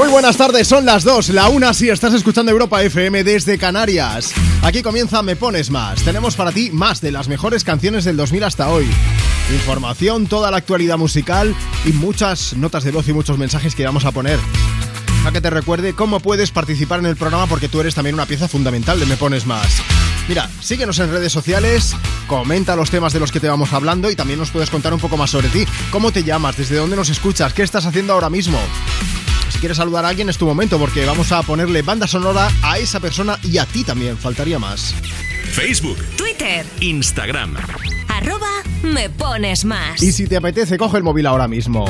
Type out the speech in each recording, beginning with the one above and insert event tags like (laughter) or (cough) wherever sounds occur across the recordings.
Muy buenas tardes, son las 2, la 1 si estás escuchando Europa FM desde Canarias. Aquí comienza Me Pones Más. Tenemos para ti más de las mejores canciones del 2000 hasta hoy. Información, toda la actualidad musical y muchas notas de voz y muchos mensajes que vamos a poner. A que te recuerde cómo puedes participar en el programa porque tú eres también una pieza fundamental de Me Pones Más. Mira, síguenos en redes sociales, comenta los temas de los que te vamos hablando y también nos puedes contar un poco más sobre ti. ¿Cómo te llamas? ¿Desde dónde nos escuchas? ¿Qué estás haciendo ahora mismo? Quieres saludar a alguien es tu momento porque vamos a ponerle banda sonora a esa persona y a ti también, faltaría más. Facebook, Twitter. Instagram. Arroba me pones más. Y si te apetece, coge el móvil ahora mismo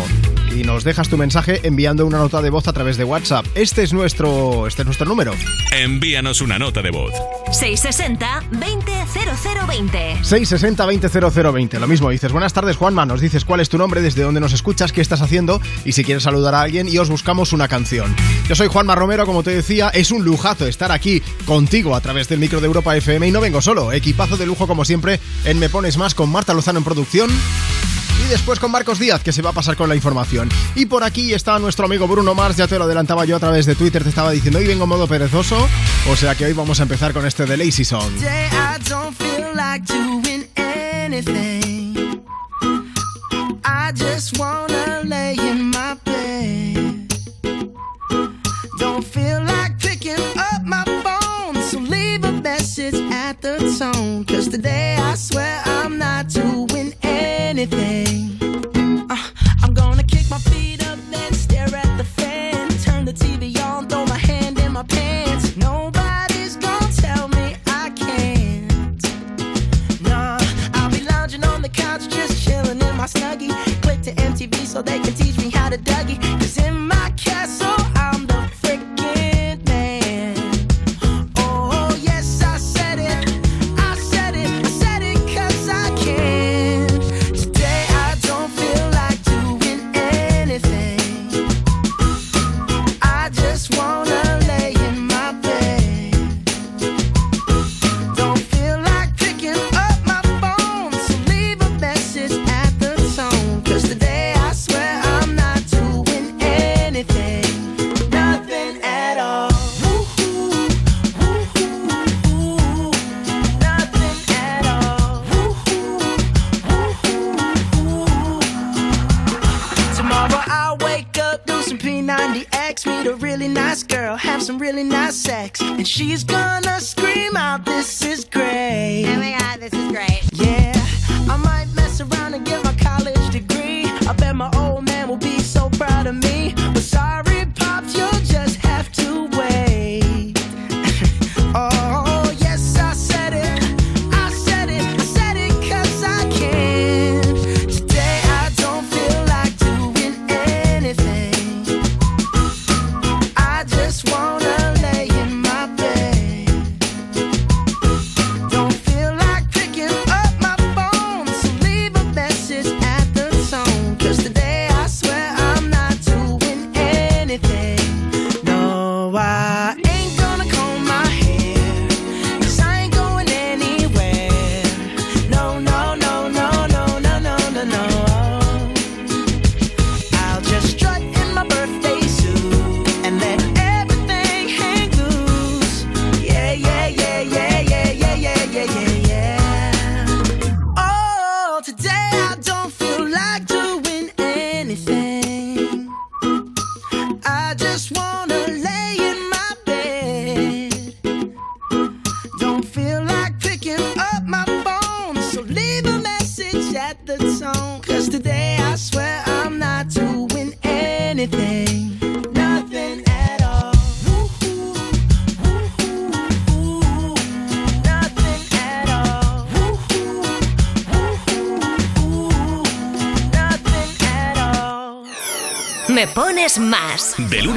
y nos dejas tu mensaje enviando una nota de voz a través de WhatsApp. Este es nuestro, este es nuestro número. Envíanos una nota de voz. 660 200020. 660-200020. Lo mismo, dices, buenas tardes Juanma, nos dices cuál es tu nombre, desde dónde nos escuchas, qué estás haciendo y si quieres saludar a alguien y os buscamos una canción. Yo soy Juanma Romero, como te decía, es un lujazo estar aquí contigo a través del micro de Europa FM y no vengo solo, equipazo de lujo como siempre en Me Pones Más con Marta Lozano en producción. Después con Marcos Díaz, que se va a pasar con la información. Y por aquí está nuestro amigo Bruno Mars, ya te lo adelantaba yo a través de Twitter, te estaba diciendo, hoy vengo en modo perezoso, o sea que hoy vamos a empezar con este de Lazy Song. Cause today I swear Uh, I'm gonna kick my feet up, then stare at the fan. Turn the TV on, throw my hand in my pants. Nobody's gonna tell me I can't. Nah, I'll be lounging on the couch, just chilling in my snuggie. Click to MTV so they can teach me how to Dougie. Cause in my castle,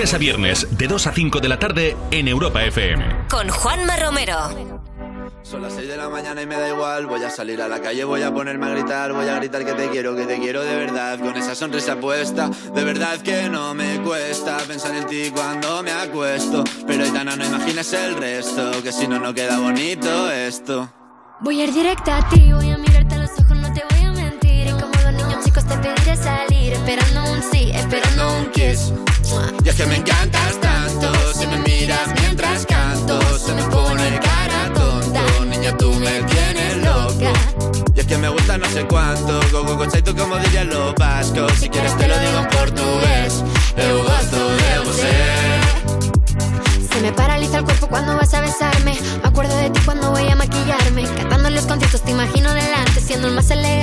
lunes a viernes, de 2 a 5 de la tarde en Europa FM. Con Juanma Romero. Son las 6 de la mañana y me da igual. Voy a salir a la calle, voy a ponerme a gritar. Voy a gritar que te quiero, que te quiero de verdad. Con esa sonrisa puesta, de verdad que no me cuesta pensar en ti cuando me acuesto. Pero Aitana, no imagines el resto, que si no, no queda bonito esto. Voy a ir directa a ti, voy a mirarte Y es que me encantas tanto, si me miras mientras canto, se me pone cara tonta. Niña, tú me tienes loca. Y es que me gusta no sé cuánto, go go go tú como dirían los vascos. Si quieres te lo digo en portugués, eu gosto de você. Se me paraliza el cuerpo cuando vas a besarme. Me acuerdo de ti cuando voy a maquillarme. Cantando en los conciertos te imagino delante. Siendo el más elegante,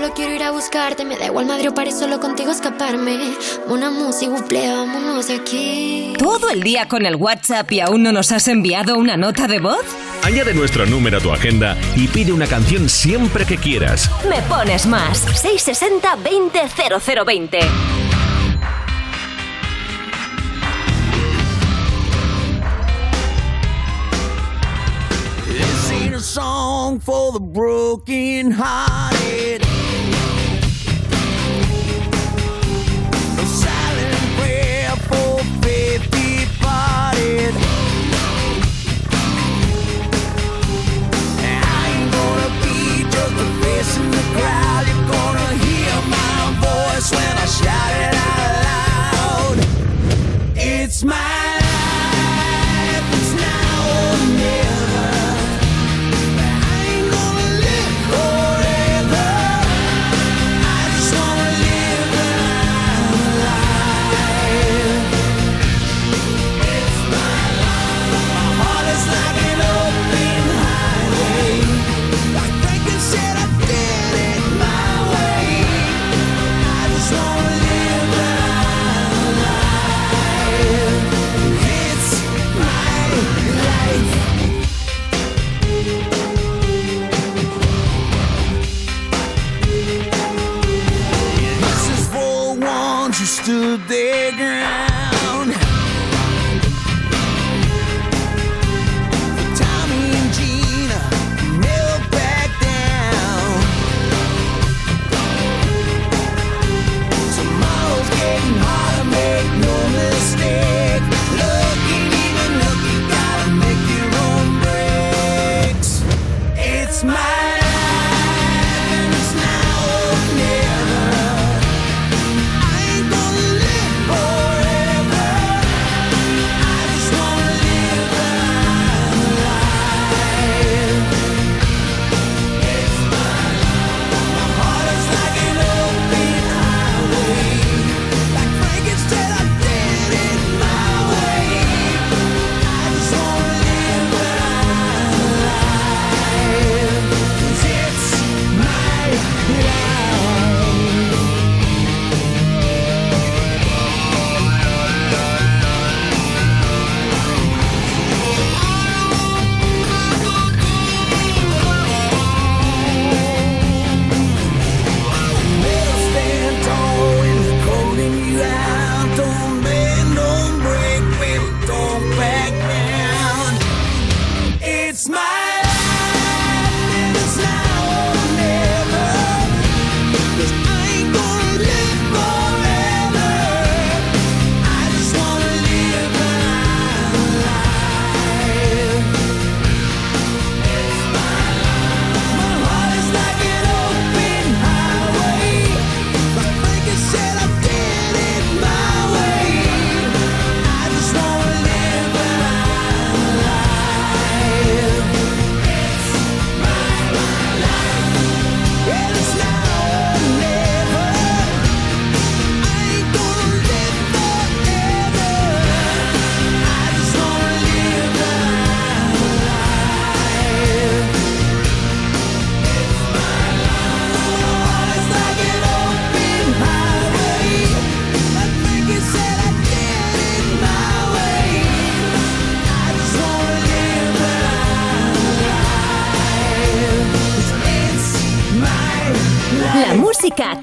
Solo quiero ir a buscarte. Me da igual Madrid o París, solo contigo escaparme. Una música, buple, vámonos de aquí. ¿Todo el día con el WhatsApp y aún no nos has enviado una nota de voz? Añade nuestro número a tu agenda y pide una canción siempre que quieras. Me pones más. 660 20 0020. This ain't a song for the broken hearted.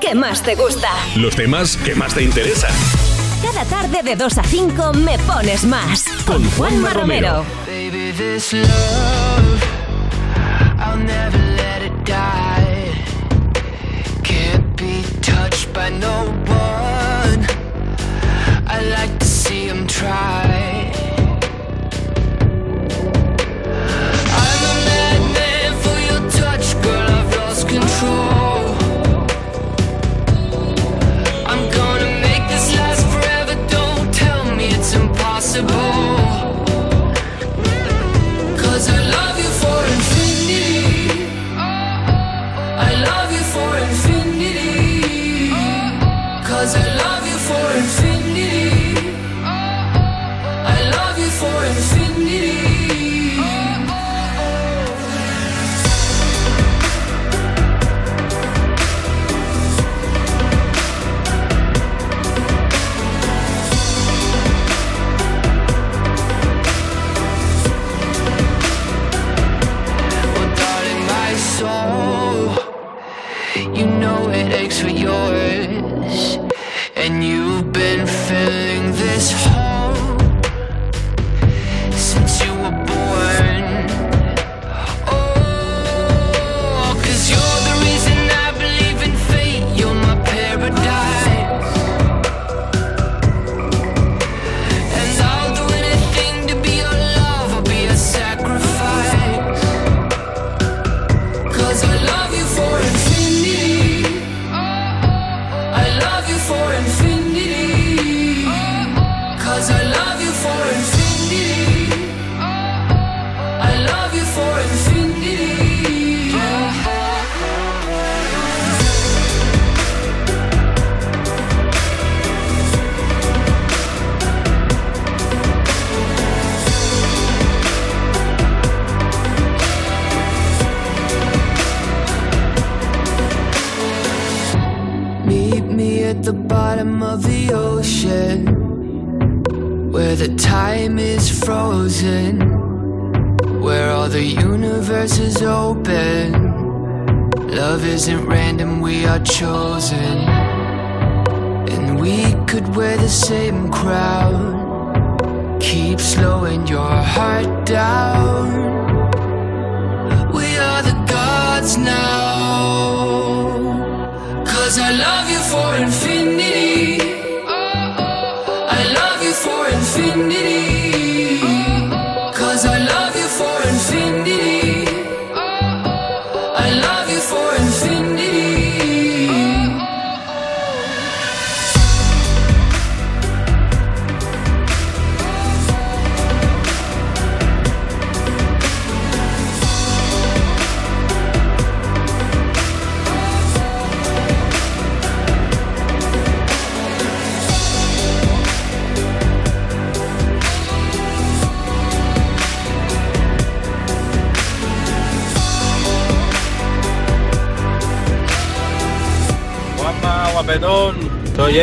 Que más te gusta. Los temas que más te interesan. Cada tarde de 2 a 5 me pones más. Con Juanma Romero. Baby, this love, I'll never let it die. Can't be touched by no one. I like to see him try. I'm impossible.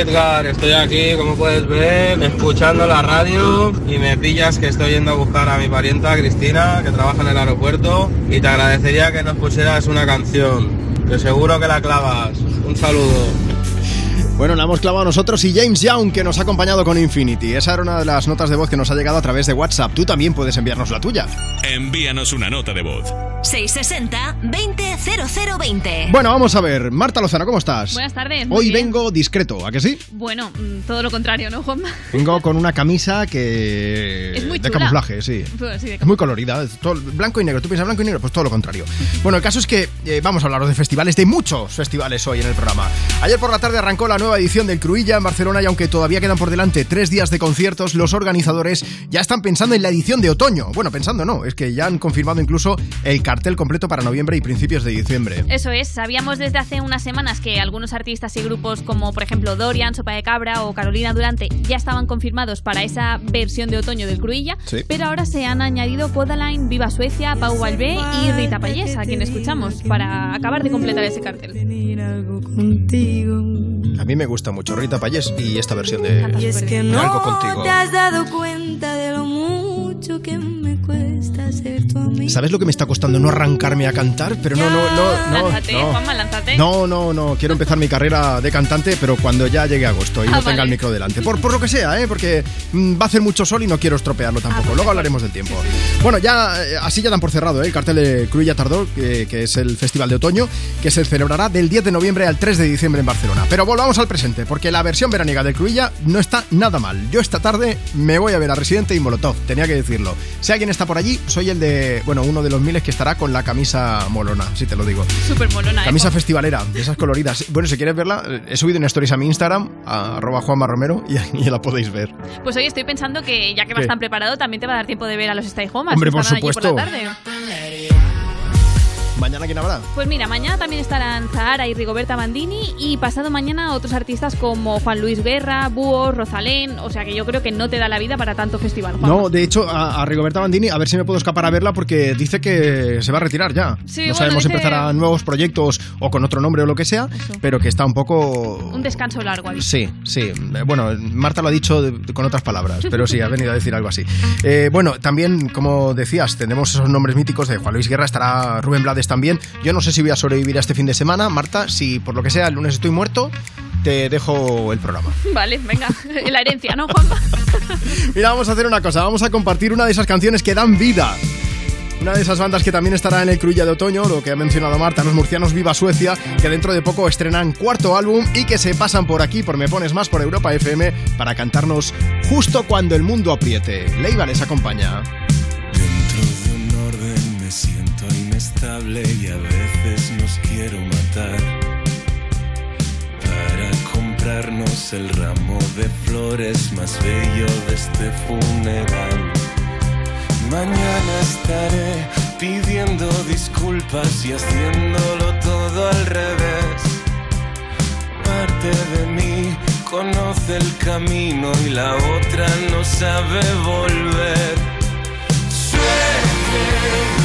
Edgar, estoy aquí, como puedes ver, escuchando la radio y me pillas que estoy yendo a buscar a mi parienta Cristina, que trabaja en el aeropuerto, y te agradecería que nos pusieras una canción, que seguro que la clavas. Un saludo. Bueno, la hemos clavado nosotros y James Young, que nos ha acompañado con Infinity. Esa era una de las notas de voz que nos ha llegado a través de WhatsApp. Tú también puedes enviarnos la tuya. Envíanos una nota de voz. 660-200020. Bueno, vamos a ver. Marta Lozano, ¿cómo estás? Buenas tardes. Hoy bien. vengo discreto, ¿a que sí? Bueno, mm, todo lo contrario, ¿no, Juanma? Vengo con una camisa que... De camuflaje, sí. Pues sí, de Es muy colorida, es todo blanco y negro. ¿Tú piensas blanco y negro? Pues todo lo contrario. (laughs) Bueno, el caso es que eh, vamos a hablaros de festivales, de muchos festivales hoy en el programa. Ayer por la tarde arrancó la nueva edición del Cruilla en Barcelona y aunque todavía quedan por delante tres días de conciertos, los organizadores ya están pensando en la edición de otoño. Bueno, pensando no, es que ya han confirmado incluso el cartel completo para noviembre y principios de diciembre. Eso es, sabíamos desde hace unas semanas que algunos artistas y grupos como por ejemplo Dorian, Sopa de Cabra o Carolina Durante ya estaban confirmados para esa versión de otoño del Cruilla, Sí. pero ahora se han añadido Codaline, Viva Suecia, Pau Valvé y Rita Payés, a quien escuchamos, para acabar de completar ese cartel. A mí me gusta mucho Rita Payés y esta versión de, Y es que de Algo Contigo. te has dado cuenta de lo mucho que ¿Sabes lo que me está costando no arrancarme a cantar? Pero no, no, no, no. Lánzate, no. Juanma, lánzate. No, no, no. Quiero empezar mi carrera de cantante, pero cuando ya llegue agosto y Ah, no vale. tenga el micro delante. Por, por lo que sea, ¿eh? Porque mm, va a hacer mucho sol y no quiero estropearlo tampoco. pues Luego hablaremos del tiempo. Bueno, ya eh, así ya dan por cerrado ¿eh? el cartel de Cruilla Tardor, que, que es el festival de otoño, que se celebrará del 10 de noviembre al 3 de diciembre en Barcelona. Pero volvamos al presente, porque la versión veraniega de Cruilla no está nada mal. Yo esta tarde me voy a ver a Residente y Molotov, tenía que decirlo. Si alguien está por allí, soy el de, bueno, uno de los miles que estará con la camisa molona, si te lo digo. Súper molona, ¿eh? Camisa festivalera, de esas coloridas. Bueno, si quieres verla, eh, he subido una stories a mi Instagram, a arroba Juanma Romero, y ahí la podéis ver. Pues hoy estoy pensando que ya que vas ¿Qué? tan preparado, también te va a dar tiempo de ver a los Stay Homas. Hombre, por supuesto. Por la tarde. ¿Mañana quién habrá? Pues mira, mañana también estarán Zahara y Rigoberta Bandini y pasado mañana otros artistas como Juan Luis Guerra, Búho, Rosalén, o sea que yo creo que no te da la vida para tanto festival. Juanma. No, de hecho, a, a Rigoberta Bandini, a ver si me puedo escapar a verla porque dice que se va a retirar ya. Sí, no bueno, sabemos si dice- empezará nuevos proyectos o con otro nombre o lo que sea, pero que está un poco... Un descanso largo. dicho. Sí, sí. Bueno, Marta lo ha dicho de- con otras palabras, pero sí, ha venido a decir algo así. (laughs) Eh, bueno, también, como decías, tenemos esos nombres míticos de Juan Luis Guerra, estará Rubén Blades también. Yo no sé si voy a sobrevivir a este fin de semana. Marta, si por lo que sea el lunes estoy muerto, te dejo el programa. (laughs) Vale, venga, (laughs) la herencia, ¿no, Juanma? (laughs) Mira, vamos a hacer una cosa, vamos a compartir una de esas canciones que dan vida. Una de esas bandas que también estará en el Cruilla de Otoño, lo que ha mencionado Marta, los murcianos Viva Suecia, que dentro de poco estrenan cuarto álbum y que se pasan por aquí, por Me Pones Más, por Europa FM, para cantarnos justo cuando el mundo apriete. Leiva les acompaña. Y a veces nos quiero matar. Para comprarnos el ramo de flores más bello de este funeral. Mañana estaré pidiendo disculpas y haciéndolo todo al revés. Parte de mí conoce el camino y la otra no sabe volver. Suerte,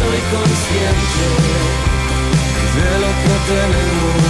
soy consciente de lo que tenemos.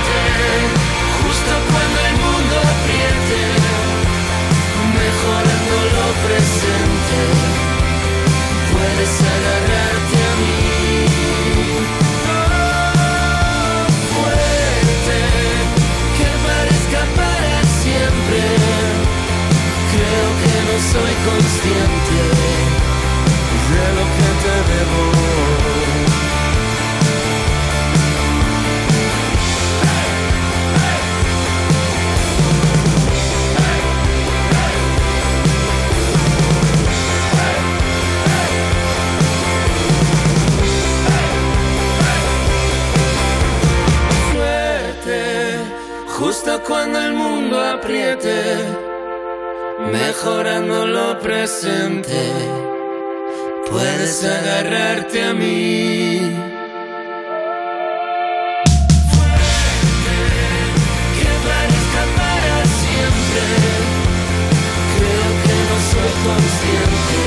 justo cuando el mundo apriete, mejorando lo presente, puedes agarrarte a mí. Fuerte, que parezca para siempre, creo que no soy consciente de lo justo cuando el mundo apriete, mejorando lo presente, puedes agarrarte a mí. Creo que no soy consciente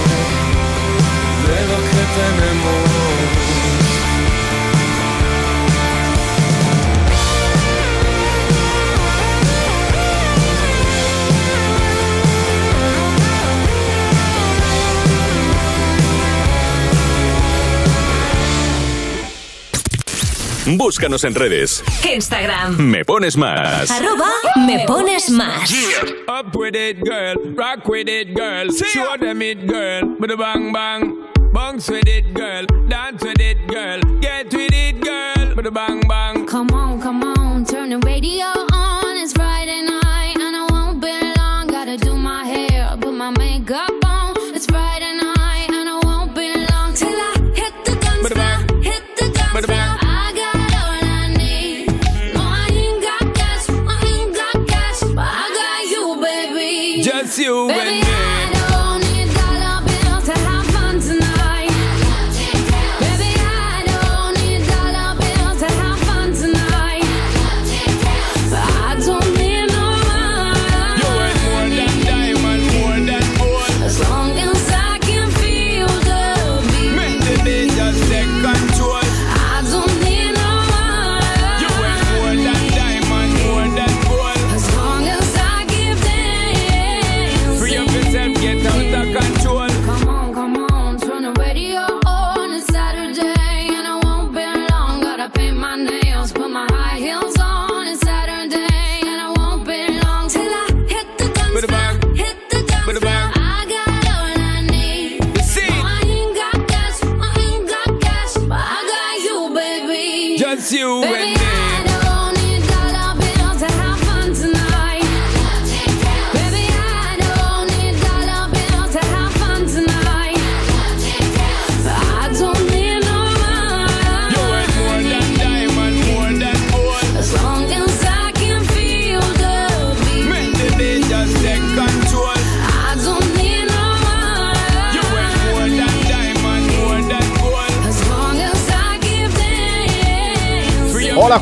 de lo que tenemos. Búscanos en redes. Instagram. Me pones más. Arroba me pones más. Up with it, girl. Rock with it, girl. Show them it, girl. With a bang bang. Bounce with it, girl. Dance with it, girl. Get with it, girl. With a bang bang. Come on, come on, turn the radio on.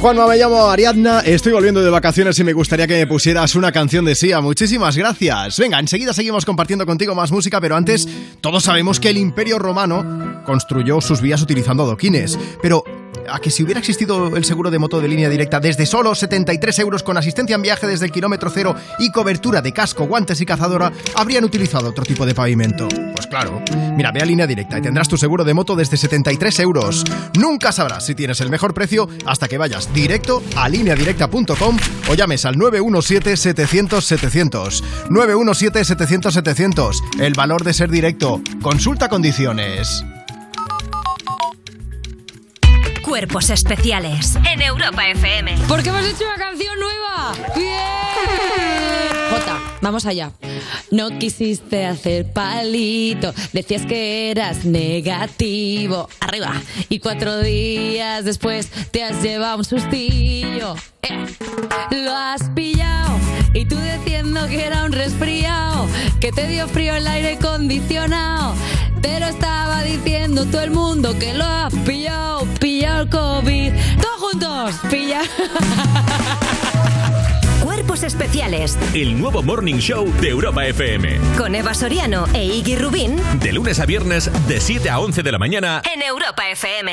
Juanma, me llamo Ariadna, estoy volviendo de vacaciones y me gustaría que me pusieras una canción de Sia. Muchísimas gracias. Venga, enseguida seguimos compartiendo contigo más música, pero antes todos sabemos que el Imperio Romano construyó sus vías utilizando adoquines. Pero a que si hubiera existido el seguro de moto de línea directa desde solo 73 euros con asistencia en viaje desde el kilómetro cero y cobertura de casco, guantes y cazadora, habrían utilizado otro tipo de pavimento. Pues claro. Mira, ve a línea directa y tendrás tu seguro de moto desde 73 euros. Nunca sabrás si tienes el mejor precio hasta que vayas directo a lineadirecta.com o llames al 917-700-700. 917-700-700. El valor de ser directo. Consulta condiciones. Cuerpos especiales en Europa FM. Porque hemos hecho una canción nueva. ¡Bien! (laughs) Jota, vamos allá. No quisiste hacer palito, decías que eras negativo. Arriba. Y cuatro días después te has llevado un sustillo. Eh, Lo has pillado. Y tú diciendo que era un resfriado, que te dio frío el aire acondicionado. Pero estaba diciendo todo el mundo que lo has pillado, pillado el COVID. Todos juntos, pilla. (laughs) Cuerpos especiales El nuevo Morning Show de Europa FM. con Eva Soriano e Iggy Rubín De lunes a viernes, de 7 a 11 de la mañana. en Europa FM.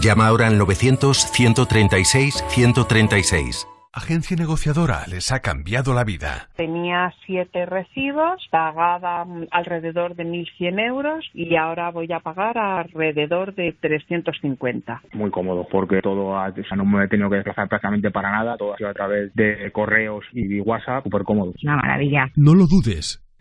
Llama ahora al 900-136-136. Agencia negociadora les ha cambiado la vida. Tenía siete recibos, pagaba alrededor de 1.100 euros y ahora voy a pagar alrededor de 350. Muy cómodo porque todo, ha- o sea, no me he tenido que desplazar prácticamente para nada, todo ha sido a través de correos y WhatsApp, súper cómodo. Una maravilla. No lo dudes.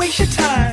Waste your time.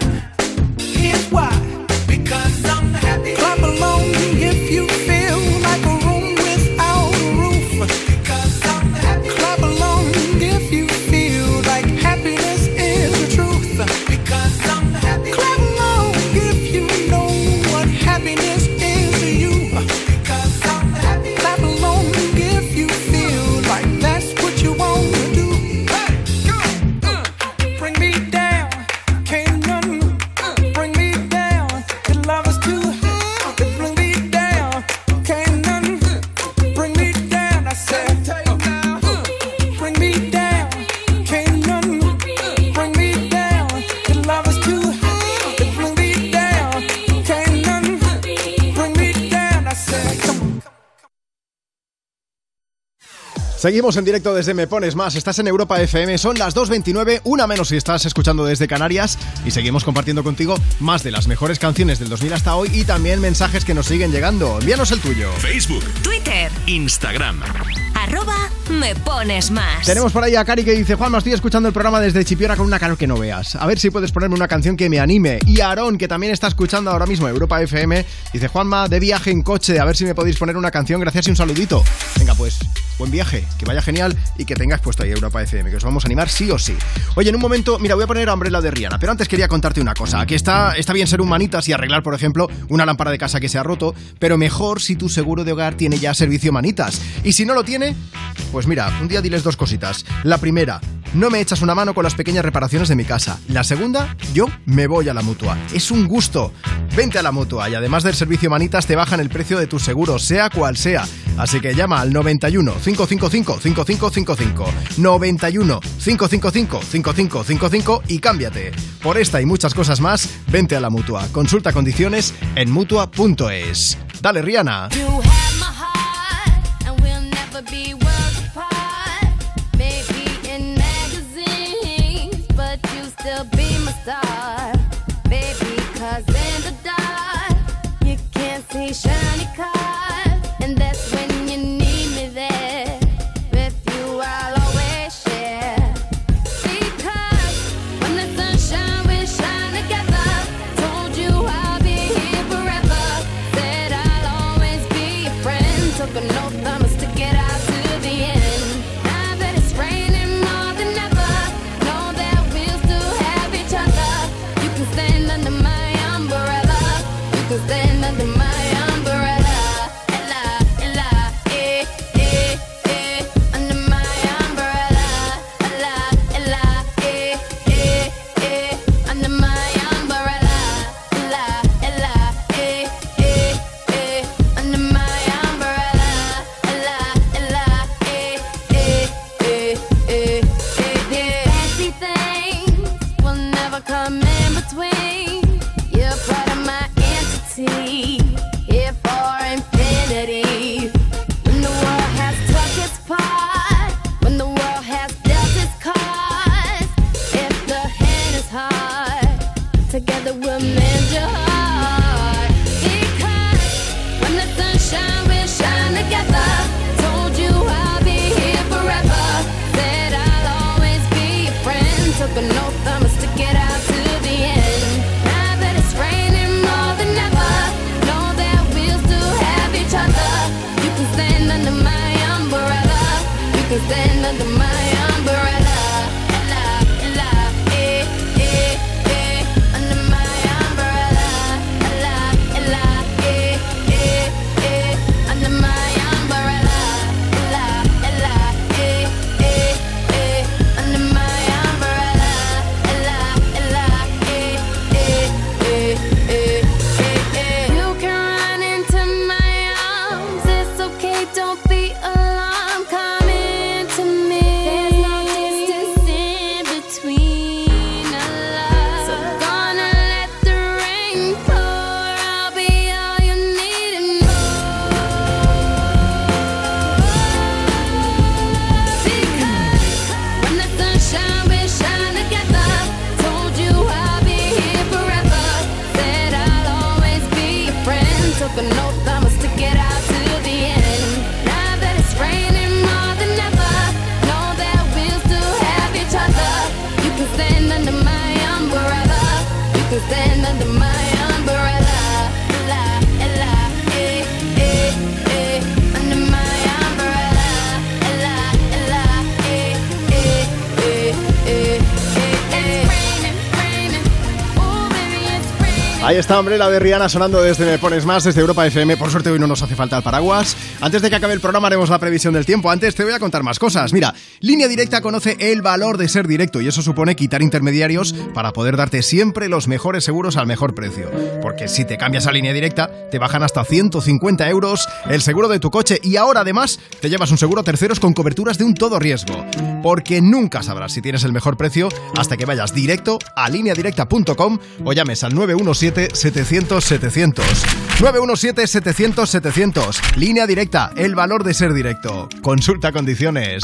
Seguimos en directo desde Me Pones Más. Estás en Europa FM, son las 2.29, una menos si estás escuchando desde Canarias. Y seguimos compartiendo contigo más de las mejores canciones del 2000 hasta hoy y también mensajes que nos siguen llegando. Envíanos el tuyo. Facebook, Twitter. Instagram. Arroba me pones más. Tenemos por ahí a Cari que dice, Juan, estoy escuchando el programa desde Chipiora con una calor que no veas. A ver si puedes ponerme una canción que me anime. Y Aarón, que también está escuchando ahora mismo Europa FM, dice, Juanma, de viaje en coche, a ver si me podéis poner una canción, gracias y un saludito. Venga, pues, buen viaje, que vaya genial y que tengas puesto ahí Europa FM, que os vamos a animar sí o sí. Oye, en un momento, mira, voy a poner Umbrella de Rihanna, pero antes quería contarte una cosa. Aquí está, está bien ser humanitas y arreglar, por ejemplo, una lámpara de casa que se ha roto, pero mejor si tu seguro de hogar tiene ya servicio manitas. Y si no lo tiene, pues mira, un día diles dos cositas. La primera, no me echas una mano con las pequeñas reparaciones de mi casa. La segunda, yo me voy a la mutua. Es un gusto. Vente a la mutua y además del servicio manitas te bajan el precio de tu seguro, sea cual sea. Así que llama al 91 555 5555 91 555 5555 y cámbiate. Por esta y muchas cosas más, vente a la mutua. Consulta condiciones en mutua.es. Dale, Rihanna. You have my heart, and we'll never be Está Umbrella de Rihanna sonando desde Me Pones Más, desde Europa FM. Por suerte hoy no nos hace falta el paraguas. Antes de que acabe el programa haremos la previsión del tiempo. Antes te voy a contar más cosas. Mira, Línea Directa conoce el valor de ser directo y eso supone quitar intermediarios para poder darte siempre los mejores seguros al mejor precio. Porque si te cambias a Línea Directa, te bajan hasta 150 euros el seguro de tu coche y ahora además te llevas un seguro a terceros con coberturas de un todo riesgo. Porque nunca sabrás si tienes el mejor precio hasta que vayas directo a lineadirecta.com o llames al 917-700-700. 917-700-700. Línea directa, el valor de ser directo. Consulta condiciones.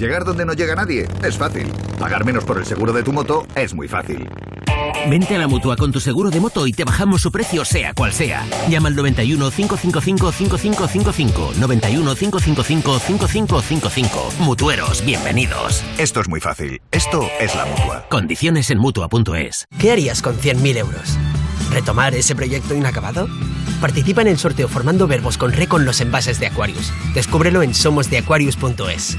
Llegar donde no llega nadie es fácil. Pagar menos por el seguro de tu moto es muy fácil. Vente a la mutua con tu seguro de moto y te bajamos su precio, sea cual sea. Llama al 91 555 5555. 91 555 5555. Mutueros, bienvenidos. Esto es muy fácil. Esto es la mutua. Condiciones en mutua.es. ¿Qué harías con 100.000 euros? ¿Retomar ese proyecto inacabado? Participa en el sorteo formando verbos con re con los envases de Aquarius. Descúbrelo en somosdeaquarius.es.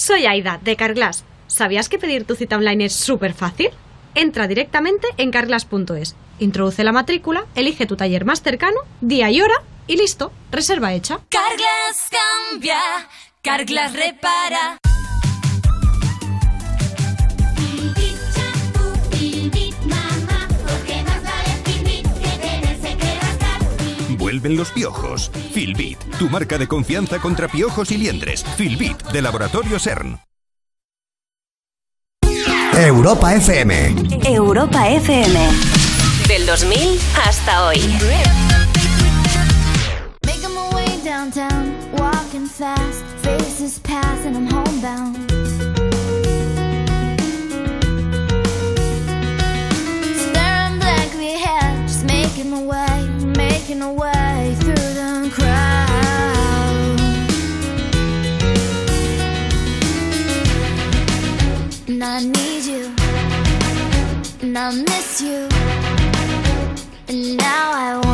Soy Aida, de Carglass. ¿Sabías que pedir tu cita online es súper fácil? Entra directamente en carglass.es, introduce la matrícula, elige tu taller más cercano, día y hora y listo, reserva hecha. Carglass cambia, Carglass repara. Vuelven los piojos. Filbit, tu marca de confianza contra piojos y liendres. Filbit, de Laboratorio CERN. Europa FM. Europa FM. Del 2000 hasta hoy. Making my way downtown, walking fast, faces pass and I'm homebound. Making a way, making my way through the crowd. And I need you, and I miss you, and now I wonder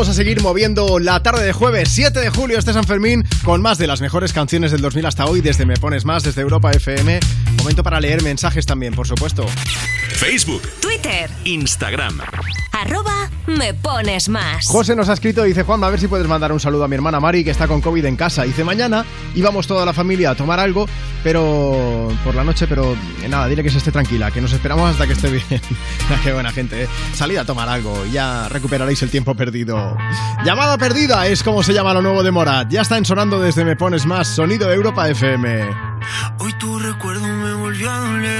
Vamos a seguir moviendo la tarde de jueves 7 de julio este San Fermín con más de las mejores canciones del 2000 hasta hoy desde Me Pones Más, desde Europa FM. Momento para leer mensajes también, por supuesto. Facebook, Twitter, Instagram. arroba me pones más. José nos ha escrito y dice, Juan, a ver si puedes mandar un saludo a mi hermana Mari, que está con COVID en casa. Dice, mañana íbamos toda la familia a tomar algo, pero por la noche, pero nada, dile que se esté tranquila, que nos esperamos hasta que esté bien. (laughs) Qué buena gente, ¿eh? Salid a tomar algo y ya recuperaréis el tiempo perdido. Llamada perdida es como se llama lo nuevo de Morat. Ya está ensonando desde Me Pones Más, sonido de Europa FM. Hoy tu recuerdo me volvió a doler.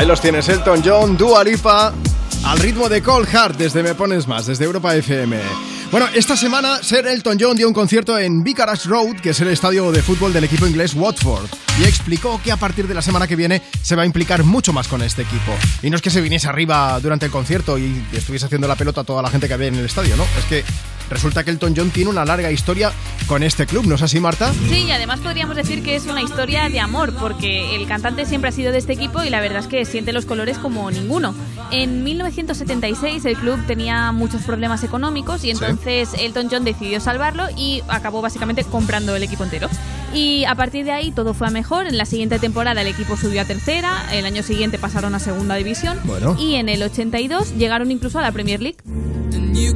Ahí los tienes, Elton John, Dua Lipa, al ritmo de Cold Heart desde Me Pones Más, desde Europa FM. Bueno, esta semana Sir Elton John dio un concierto en Vicarage Road, que es el estadio de fútbol del equipo inglés Watford, y explicó que a partir de la semana que viene se va a implicar mucho más con este equipo. Y no es que se viniese arriba durante el concierto y estuviese haciendo la pelota a toda la gente que había en el estadio, ¿no? Es que resulta que Elton John tiene una larga historia con este club, ¿no es así, Marta? Sí, y además podríamos decir que es una historia de amor, porque el cantante siempre ha sido de este equipo y la verdad es que siente los colores como ninguno. En 1976 el club tenía muchos problemas económicos y entonces Elton John decidió salvarlo y acabó básicamente comprando el equipo entero. Y a partir de ahí todo fue a mejor. En la siguiente temporada el equipo subió a tercera, el año siguiente pasaron a segunda división Bueno. y en el 82 llegaron incluso a la Premier League.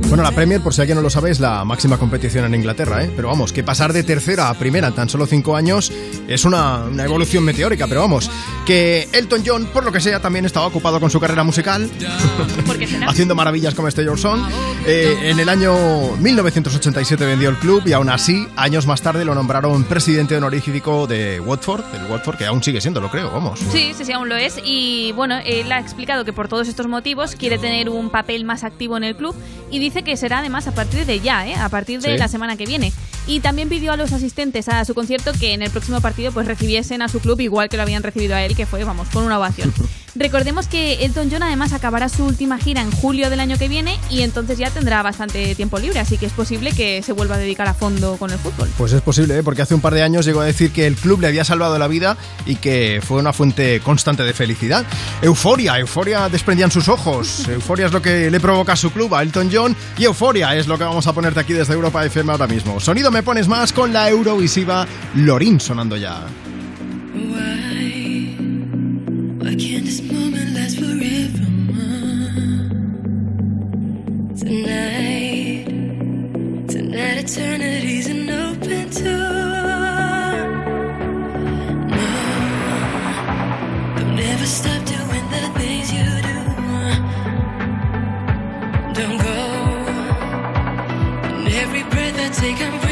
Bueno, la Premier, por si alguien no lo sabe, es la máxima competición en Inglaterra, ¿eh? Pero vamos, que pasar de tercera a primera en tan solo cinco años es una, una evolución meteórica, pero vamos, que Elton John, por lo que sea, también estaba ocupado con su carrera musical, (laughs) haciendo maravillas como este Your Song. Eh, en el año 1987 vendió el club y aún así, años más tarde lo nombraron presidente honorífico de Watford, del Watford, que aún sigue siendo, lo creo, vamos. Sí, sí, sí, aún lo es. Y bueno, él ha explicado que por todos estos motivos quiere tener un papel más activo en el club y dice que será además a partir de ya, ¿eh? a partir de Sí. la semana que viene. Y también pidió a los asistentes a su concierto que en el próximo partido pues recibiesen a su club igual que lo habían recibido a él, que fue, vamos, con una ovación. (laughs) Recordemos que Elton John además acabará su última gira en julio del año que viene y entonces ya tendrá bastante tiempo libre, así que es posible que se vuelva a dedicar a fondo con el fútbol. Pues es posible, ¿eh? porque hace un par de años llegó a decir que el club le había salvado la vida y que fue una fuente constante de felicidad. Euforia, euforia desprendían sus ojos. (laughs) Euforia es lo que le provoca a su club, a Elton John, y euforia es lo que vamos a ponerte aquí desde Europa FM ahora mismo. Sonido me pones más con la Eurovisiva. Lorin sonando ya. Why can't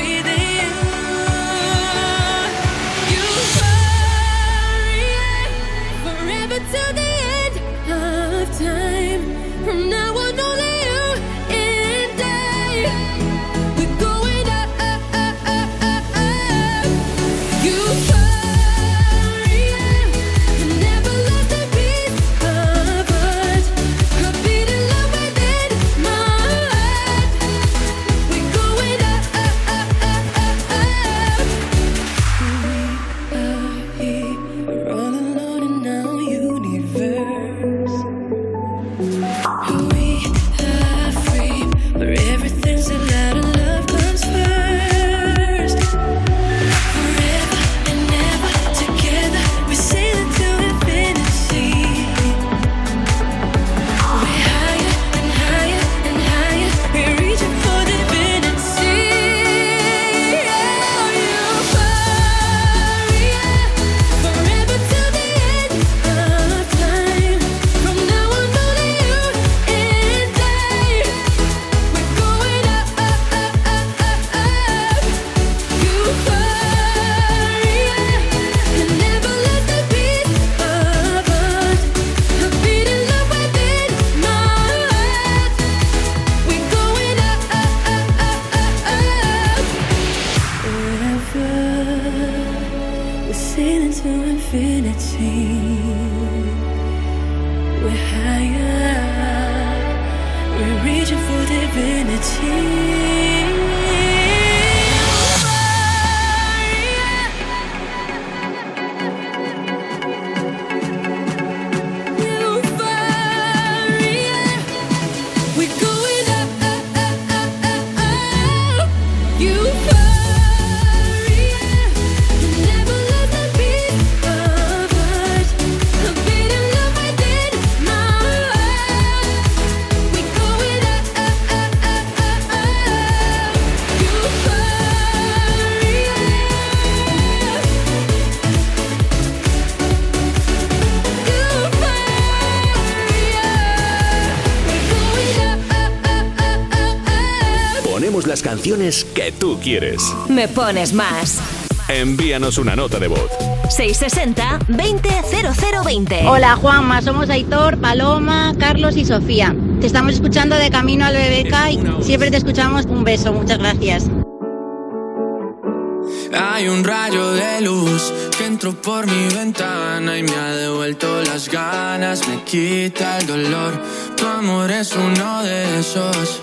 quieres. Me pones más. Envíanos una nota de voz. 660-200020. Hola Juanma, somos Aitor, Paloma, Carlos y Sofía. Te estamos escuchando de camino al BBK y siempre te escuchamos. Un beso, muchas gracias. Hay un rayo de luz que entró por mi ventana y me ha devuelto las ganas, me quita el dolor. Tu amor es uno de esos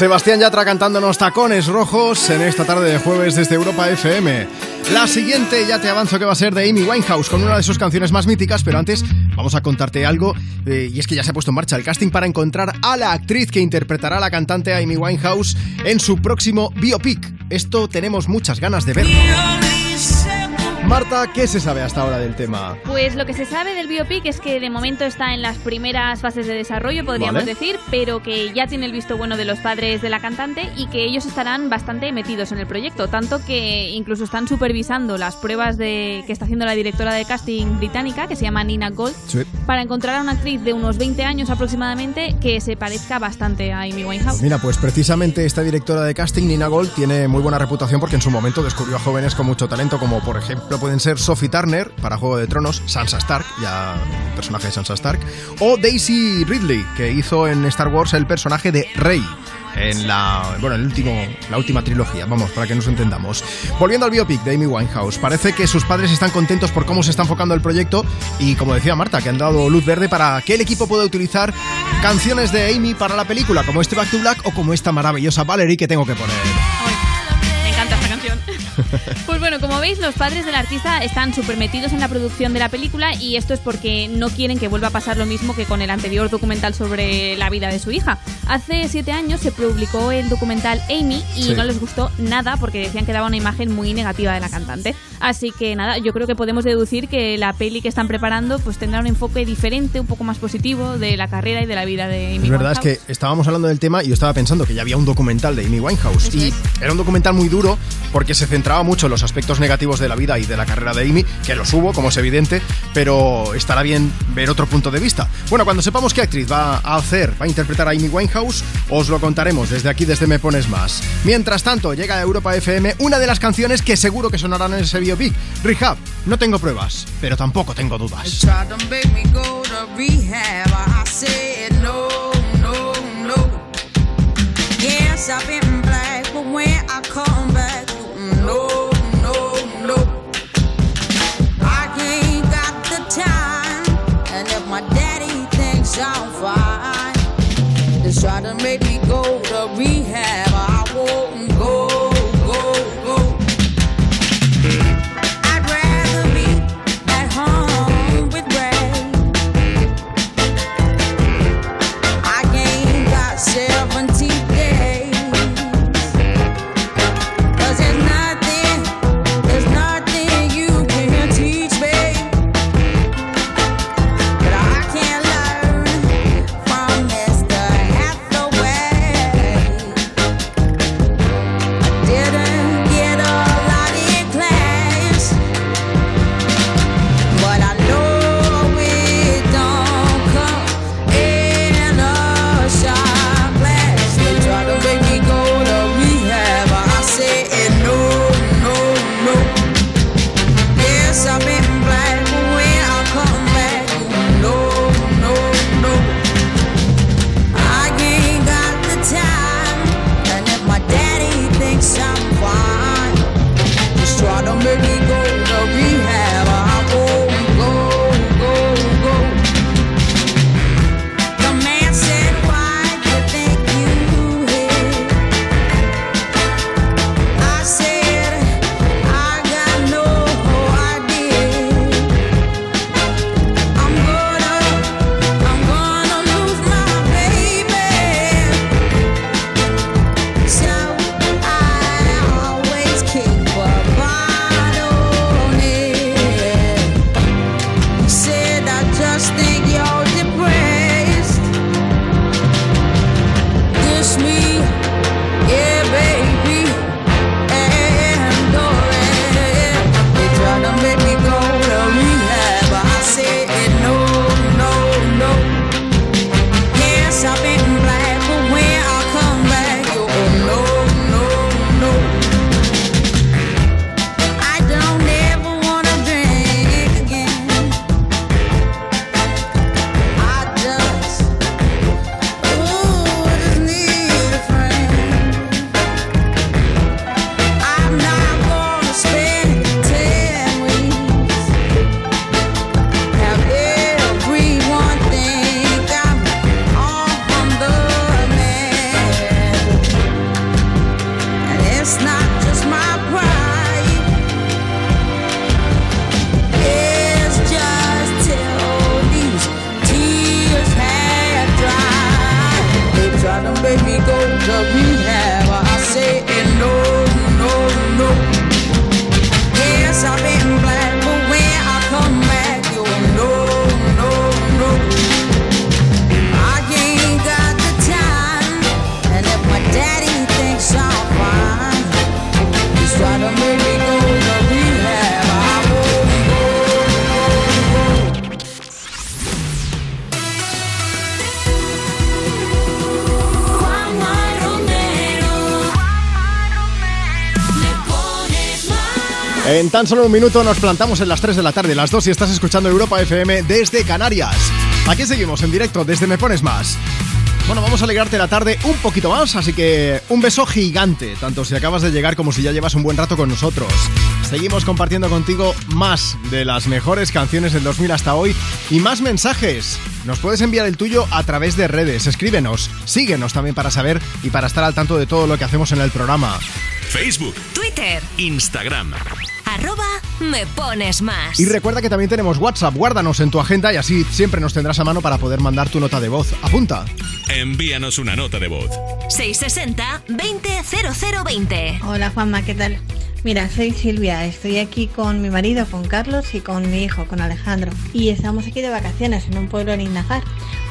Sebastián Yatra cantándonos tacones rojos en esta tarde de jueves desde Europa FM. La siguiente ya te avanzo que va a ser de Amy Winehouse con una de sus canciones más míticas, pero antes vamos a contarte algo eh, y es que ya se ha puesto en marcha el casting para encontrar a la actriz que interpretará a la cantante Amy Winehouse en su próximo biopic. Esto tenemos muchas ganas de verlo. Marta, ¿qué se sabe hasta ahora del tema? Pues lo que se sabe del biopic es que de momento está en las primeras fases de desarrollo, podríamos Vale. decir, pero que ya tiene el visto bueno de los padres de la cantante y que ellos estarán bastante metidos en el proyecto, tanto que incluso están supervisando las pruebas de que está haciendo la directora de casting británica, que se llama Nina Gold, para encontrar a una actriz de unos 20 años aproximadamente que se parezca bastante a Amy Winehouse. Mira, pues precisamente esta directora de casting, Nina Gold, tiene muy buena reputación porque en su momento descubrió a jóvenes con mucho talento, como por ejemplo pueden ser Sophie Turner para Juego de Tronos, Sansa Stark, ya personaje de Sansa Stark, o Daisy Ridley, que hizo en Star Wars el personaje de Rey. En la, bueno, el último, la última trilogía, vamos, para que nos entendamos. Volviendo al biopic de Amy Winehouse, parece que sus padres están contentos por cómo se está enfocando el proyecto y, como decía Marta, que han dado luz verde para que el equipo pueda utilizar canciones de Amy para la película, como este Back to Black o como esta maravillosa Valerie que tengo que poner. (laughs) Pues bueno, como veis, los padres del artista están súper metidos en la producción de la película y esto es porque no quieren que vuelva a pasar lo mismo que con el anterior documental sobre la vida de su hija. Hace siete años se publicó el documental Amy y no les gustó nada porque decían que daba una imagen muy negativa de la cantante. Así que nada, yo creo que podemos deducir que la peli que están preparando pues tendrá un enfoque diferente, un poco más positivo de la carrera y de la vida de Amy. Es verdad es que estábamos hablando del tema y yo estaba pensando que ya había un documental de Amy Winehouse y era un documental muy duro porque se centraba centraba mucho en los aspectos negativos de la vida y de la carrera de Amy, que los hubo, como es evidente, pero estará bien ver otro punto de vista. Bueno, cuando sepamos qué actriz va a hacer, va a interpretar a Amy Winehouse, os lo contaremos desde aquí, desde Me Pones Más. Mientras tanto, llega a Europa FM una de las canciones que seguro que sonarán en ese biopic, Rehab. No tengo pruebas, pero tampoco tengo dudas. I've been black, but when I come down fire. En tan solo un minuto nos plantamos en las 3 de la tarde, las 2 y estás escuchando Europa FM desde Canarias. Aquí seguimos en directo desde Me Pones Más. Bueno, vamos a alegrarte la tarde un poquito más, así que un beso gigante, tanto si acabas de llegar como si ya llevas un buen rato con nosotros. Seguimos compartiendo contigo más de las mejores canciones del 2000 hasta hoy y más mensajes. Nos puedes enviar el tuyo a través de redes, escríbenos, síguenos también para saber y para estar al tanto de todo lo que hacemos en el programa. Facebook, Twitter, Instagram me pones más. Y recuerda que también tenemos WhatsApp, guárdanos en tu agenda y así siempre nos tendrás a mano para poder mandar tu nota de voz. Apunta. Envíanos una nota de voz. 660-200020. Hola Juanma, ¿qué tal? Mira, soy Silvia, estoy aquí con mi marido, con Carlos y con mi hijo, con Alejandro. Y estamos aquí de vacaciones en un pueblo en Indajar.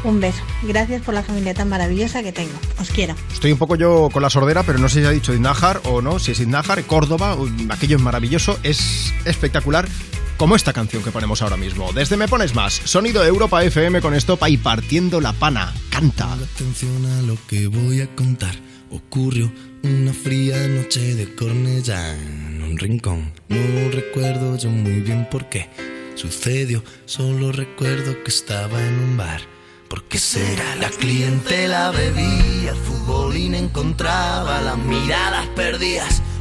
Un beso. Gracias por la familia tan maravillosa que tengo. Os quiero. Estoy un poco yo con la sordera, pero no sé si ha dicho Indajar o no, si es Indajar, Córdoba, aquello es maravilloso. Es espectacular. Como esta canción que ponemos ahora mismo. Desde Me Pones Más, sonido Europa FM con estopa y partiendo la pana. Canta. Atención a lo que voy a contar. Ocurrió una fría noche de Cornellá en un rincón. No recuerdo yo muy bien por qué sucedió. Solo recuerdo que estaba en un bar. ¿Por qué será? La clientela bebía, el encontraba las miradas perdidas.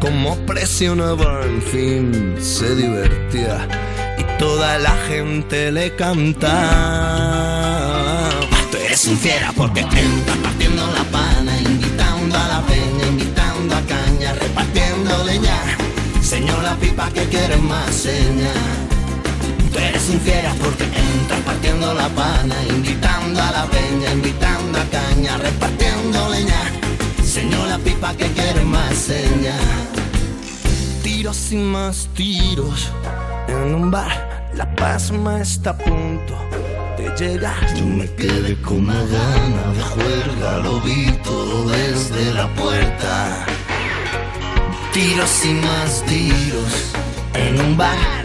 como presionaba, en fin, se divertía. Y toda la gente le cantaba. Tú eres un fiera porque entras partiendo la pana, invitando a la peña, invitando a caña, repartiendo leña. Señor la pipa que quiere más seña. Tú eres un fiera porque entras partiendo la pana, invitando a la peña, invitando a caña, repartiendo leña. Señor la pipa que quiere más seña. Tiros y más tiros en un bar, la pasma está a punto de llegar. Yo me quedé con una gana de juerga, lo vi todo desde la puerta. Tiros y más tiros en un bar,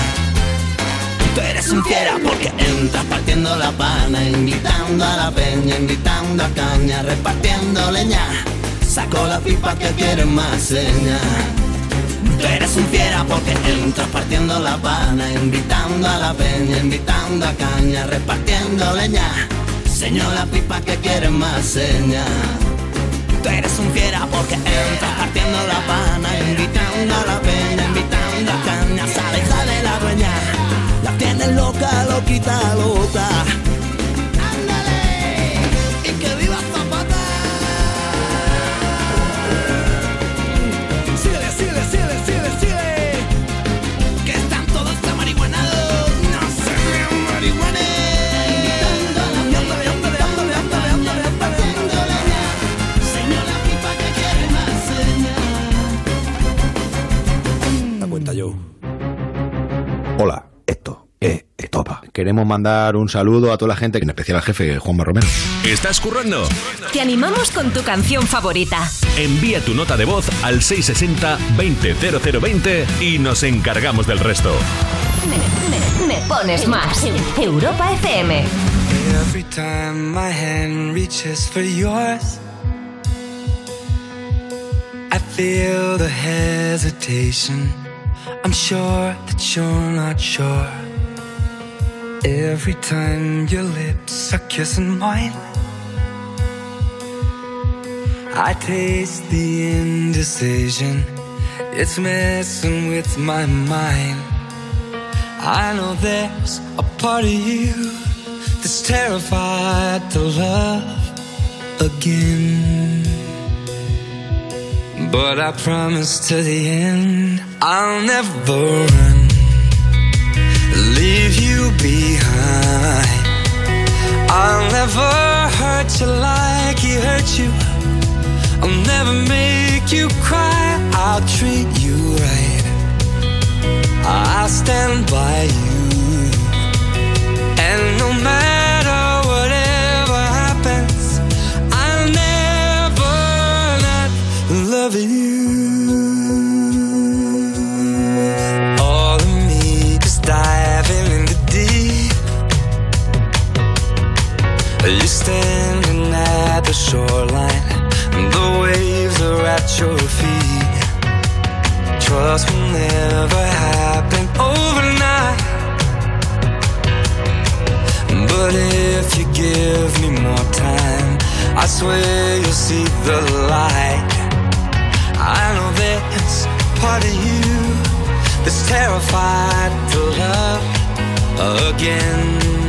Tú eres un fiera porque entras partiendo la pana, invitando a la peña, invitando a caña, repartiendo leña. Sacó la pipa que quiere más seña. Tú eres un fiera porque entras partiendo la pana, invitando a la peña, invitando a caña, repartiendo leña. Señor la pipa que quiere más seña. Tú eres un fiera porque entras partiendo la pana, invitando a la peña, invitando a caña, sale, sale la dueña. Tienes loca, loquita, loca. Queremos mandar un saludo a toda la gente, en especial al jefe Juanma Romero. ¿Estás currando? Te animamos con tu canción favorita. Envía tu nota de voz al 660-200020 y nos encargamos del resto. Me, me pones más. Europa FM. Every time my hand reaches for yours, I feel the hesitation. I'm sure that you're not sure. Every time your lips are kissing mine, I taste the indecision. It's messing with my mind. I know there's a part of you that's terrified to love again. But I promise to the end, I'll never run, behind. I'll never hurt you like he hurt you. I'll never make you cry. I'll treat you right. I'll stand by you. And no matter shoreline, and the waves are at your feet. Trust will never happen overnight. But if you give me more time, I swear you'll see the light. I know there's part of you that's terrified to love again.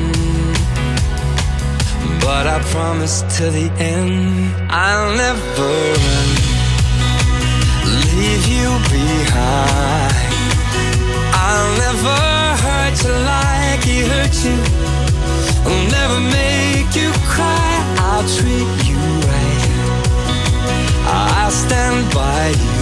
But I promise till the end, I'll never leave you behind. I'll never hurt you like he hurt you. I'll never make you cry. I'll treat you right. I'll stand by you.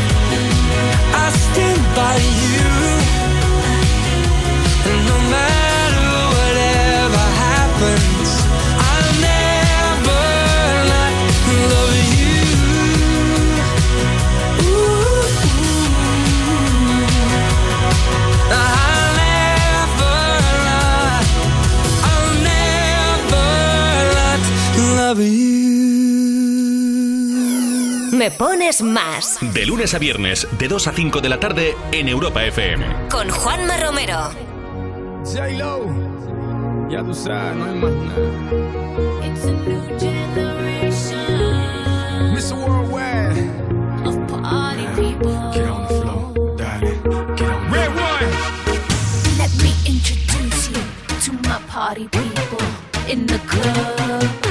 I'll Me pones más. De lunes a viernes, de 2 a 5 de la tarde, en Europa FM. Con Juanma Romero. J-Lo, ya tú sabes, no hay más nada. It's a new generation Mr. Worldwide, of party people. get on the floor, dale, get on Red one. Let me introduce you to my party people in the club.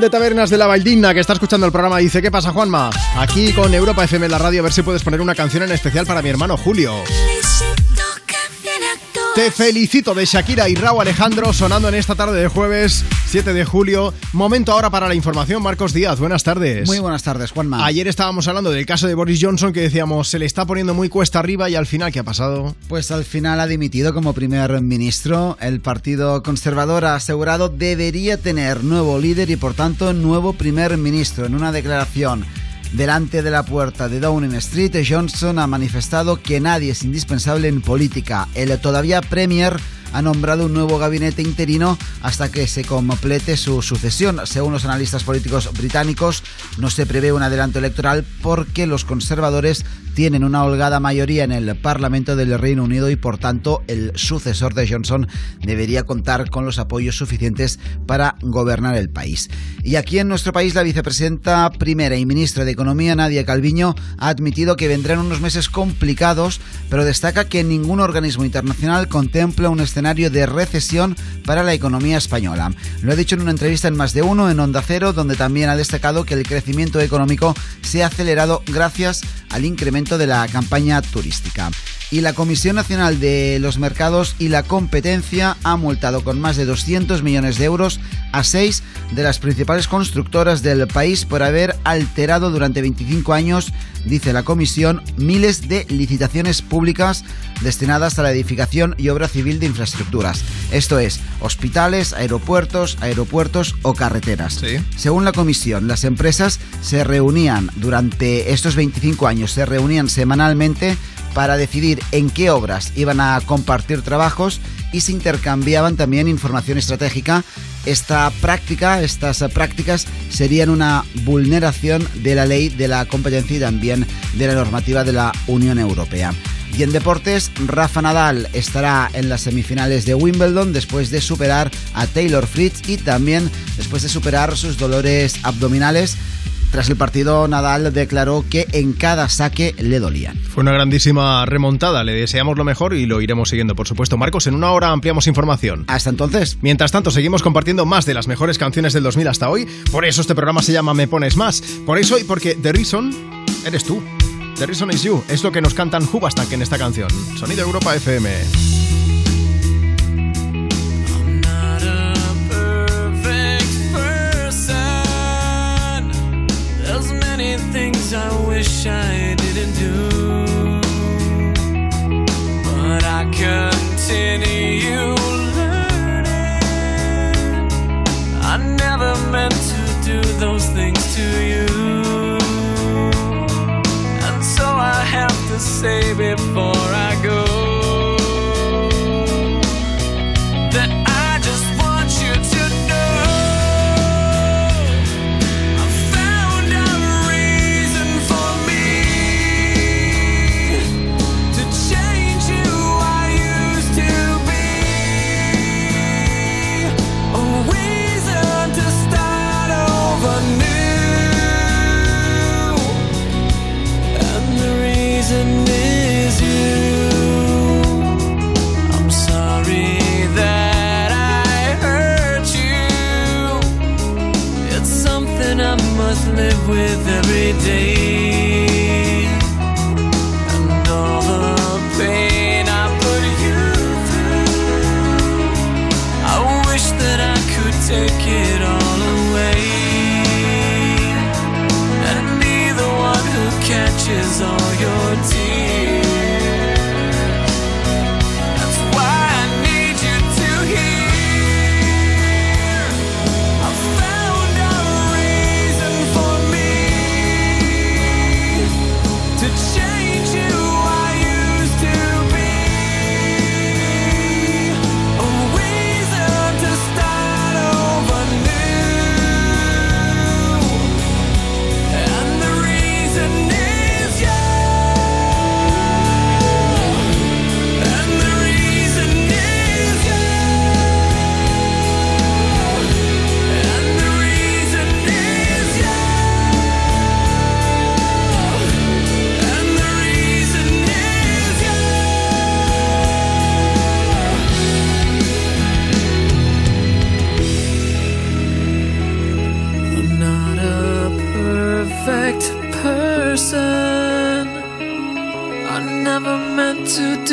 De Tabernas de la Valdina, que está escuchando el programa, dice: ¿Qué pasa, Juanma? Aquí con Europa FM en la radio, a ver si puedes poner una canción en especial para mi hermano Julio. Te felicito de Shakira y Raúl Alejandro sonando en esta tarde de jueves 7 de julio. Momento ahora para la información. Marcos Díaz, buenas tardes. Muy buenas tardes, Juanma. Ayer estábamos hablando del caso de Boris Johnson que decíamos se le está poniendo muy cuesta arriba y al final, ¿qué ha pasado? Pues al final ha dimitido como primer ministro. El Partido Conservador ha asegurado debería tener nuevo líder y por tanto nuevo primer ministro. En una declaración delante de la puerta de Downing Street, Johnson ha manifestado que nadie es indispensable en política. El todavía Premier ha nombrado un nuevo gabinete interino hasta que se complete su sucesión. Según los analistas políticos británicos, no se prevé un adelanto electoral porque los conservadores tienen una holgada mayoría en el Parlamento del Reino Unido y por tanto el sucesor de Johnson debería contar con los apoyos suficientes para gobernar el país. Y aquí en nuestro país la vicepresidenta primera y ministra de Economía Nadia Calviño ha admitido que vendrán unos meses complicados, pero destaca que ningún organismo internacional contempla un escenario de recesión para la economía española. Lo ha dicho en una entrevista en Más de Uno en Onda Cero, donde también ha destacado que el crecimiento económico se ha acelerado gracias al incremento de la campaña turística. Y la Comisión Nacional de los Mercados y la Competencia ha multado con más de 200 millones de euros a seis de las principales constructoras del país por haber alterado durante 25 años dice la comisión, miles de licitaciones públicas destinadas a la edificación y obra civil de infraestructuras. Esto es, hospitales, aeropuertos, aeropuertos o carreteras. Según la comisión, las empresas se reunían durante estos 25 años, se reunían semanalmente para decidir en qué obras iban a compartir trabajos y se intercambiaban también información estratégica. Esta práctica, estas prácticas serían una vulneración de la ley de la competencia y también de la normativa de la Unión Europea. Y en deportes, Rafa Nadal estará en las semifinales de Wimbledon después de superar a Taylor Fritz y también después de superar sus dolores abdominales. Tras el partido, Nadal declaró que en cada saque le dolían. Fue una grandísima remontada, le deseamos lo mejor y lo iremos siguiendo, por supuesto. Marcos, en una hora ampliamos información. Hasta entonces. Mientras tanto, seguimos compartiendo más de las mejores canciones del 2000 hasta hoy. Por eso este programa se llama Me Pones Más. Por eso y porque The Reason eres tú. The Reason is You es lo que nos cantan Hubastack en esta canción. Sonido Europa FM. I wish I didn't do, but I continue learning. I never meant to do those things to you, have to say before I go with every day.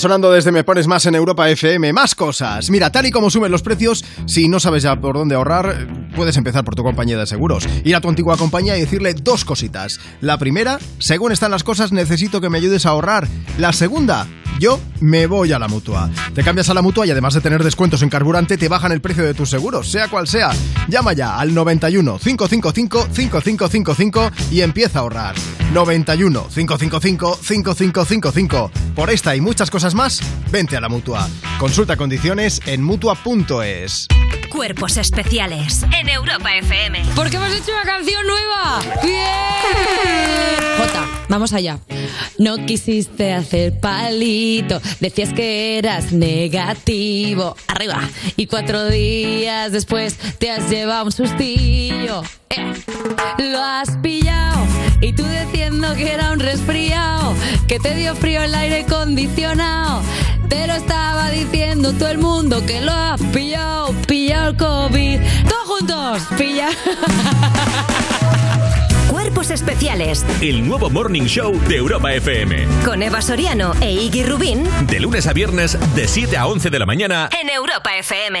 sonando desde Me Pones Más en Europa FM. Más cosas. Mira, tal y como suben los precios, si no sabes ya por dónde ahorrar, puedes empezar por tu compañía de seguros. Ir a tu antigua compañía y decirle dos cositas. La primera, según están las cosas, necesito que me ayudes a ahorrar. La segunda, yo me voy a la mutua. Te cambias a la mutua y además de tener descuentos en carburante, te bajan el precio de tus seguros, sea cual sea. Llama ya al 91 555 5555 y empieza a ahorrar. 91 555 5555. Por esta y muchas cosas más, vente a la mutua. Consulta condiciones en mutua.es. Cuerpos especiales en Europa FM. Porque hemos hecho una canción nueva. (laughs) ¡Bien! Jota, vamos allá. No quisiste hacer palito, decías que eras negativo. Arriba. Y cuatro días después te has llevado un sustillo. Eh. Lo has pillado y tú diciendo que era un resfriado, que te dio frío el aire acondicionado. Te lo estaba diciendo todo el mundo que lo has pillado, pillado el COVID. Todos juntos, pilla. (laughs) Cuerpos especiales El nuevo Morning Show de Europa FM. con Eva Soriano e Iggy Rubín De lunes a viernes, de 7 a 11 de la mañana. en Europa FM.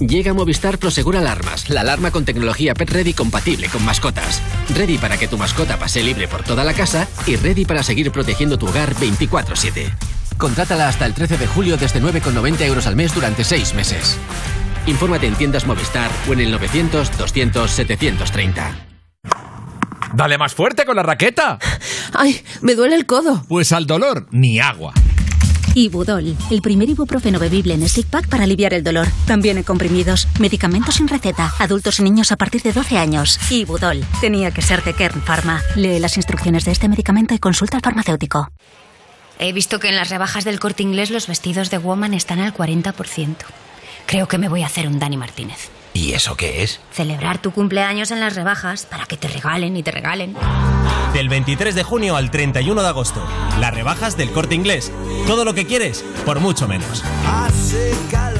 Llega Movistar Prosegur Alarmas, la alarma con tecnología Pet Ready compatible con mascotas. Ready para que tu mascota pase libre por toda la casa y ready para seguir protegiendo tu hogar 24-7. Contrátala hasta el 13 de julio desde 9,90 euros al mes durante 6 meses. Infórmate en tiendas Movistar o en el 900-200-730. Dale más fuerte con la raqueta. ¡Ay! Me duele el codo. Pues al dolor, ni agua. Ibudol, el primer ibuprofeno bebible en stick pack para aliviar el dolor. También en comprimidos, medicamentos sin receta, adultos y niños a partir de 12 años. Ibudol, tenía que ser de Kern Pharma. Lee las instrucciones de este medicamento y consulta al farmacéutico. He visto que en las rebajas del corte inglés los vestidos de Woman están al 40%. Creo que me voy a hacer un Dani Martínez. ¿Y eso qué es? Celebrar tu cumpleaños en las rebajas para que te regalen y te regalen. Del 23 de junio al 31 de agosto. Las rebajas del corte inglés. Todo lo que quieres, por mucho menos. Hace calor.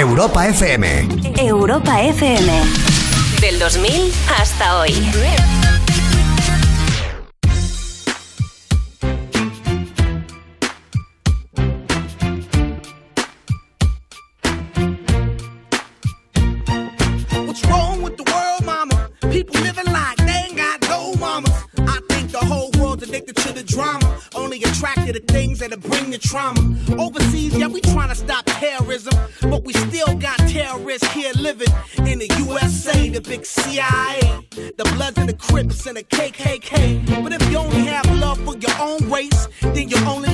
Europa FM. Europa FM. Del 2000 hasta hoy. What's wrong with the world, mama? People living like they ain't got no mamas. I think the whole world's addicted to the drama. Only attracted to things that'll bring the trauma. Overseas, yeah, we trying to stop terrorism. But we still got terrorists here living in the USA, the big CIA. The Bloods and the Crips and the KKK. But if you only have love for your own race, then you only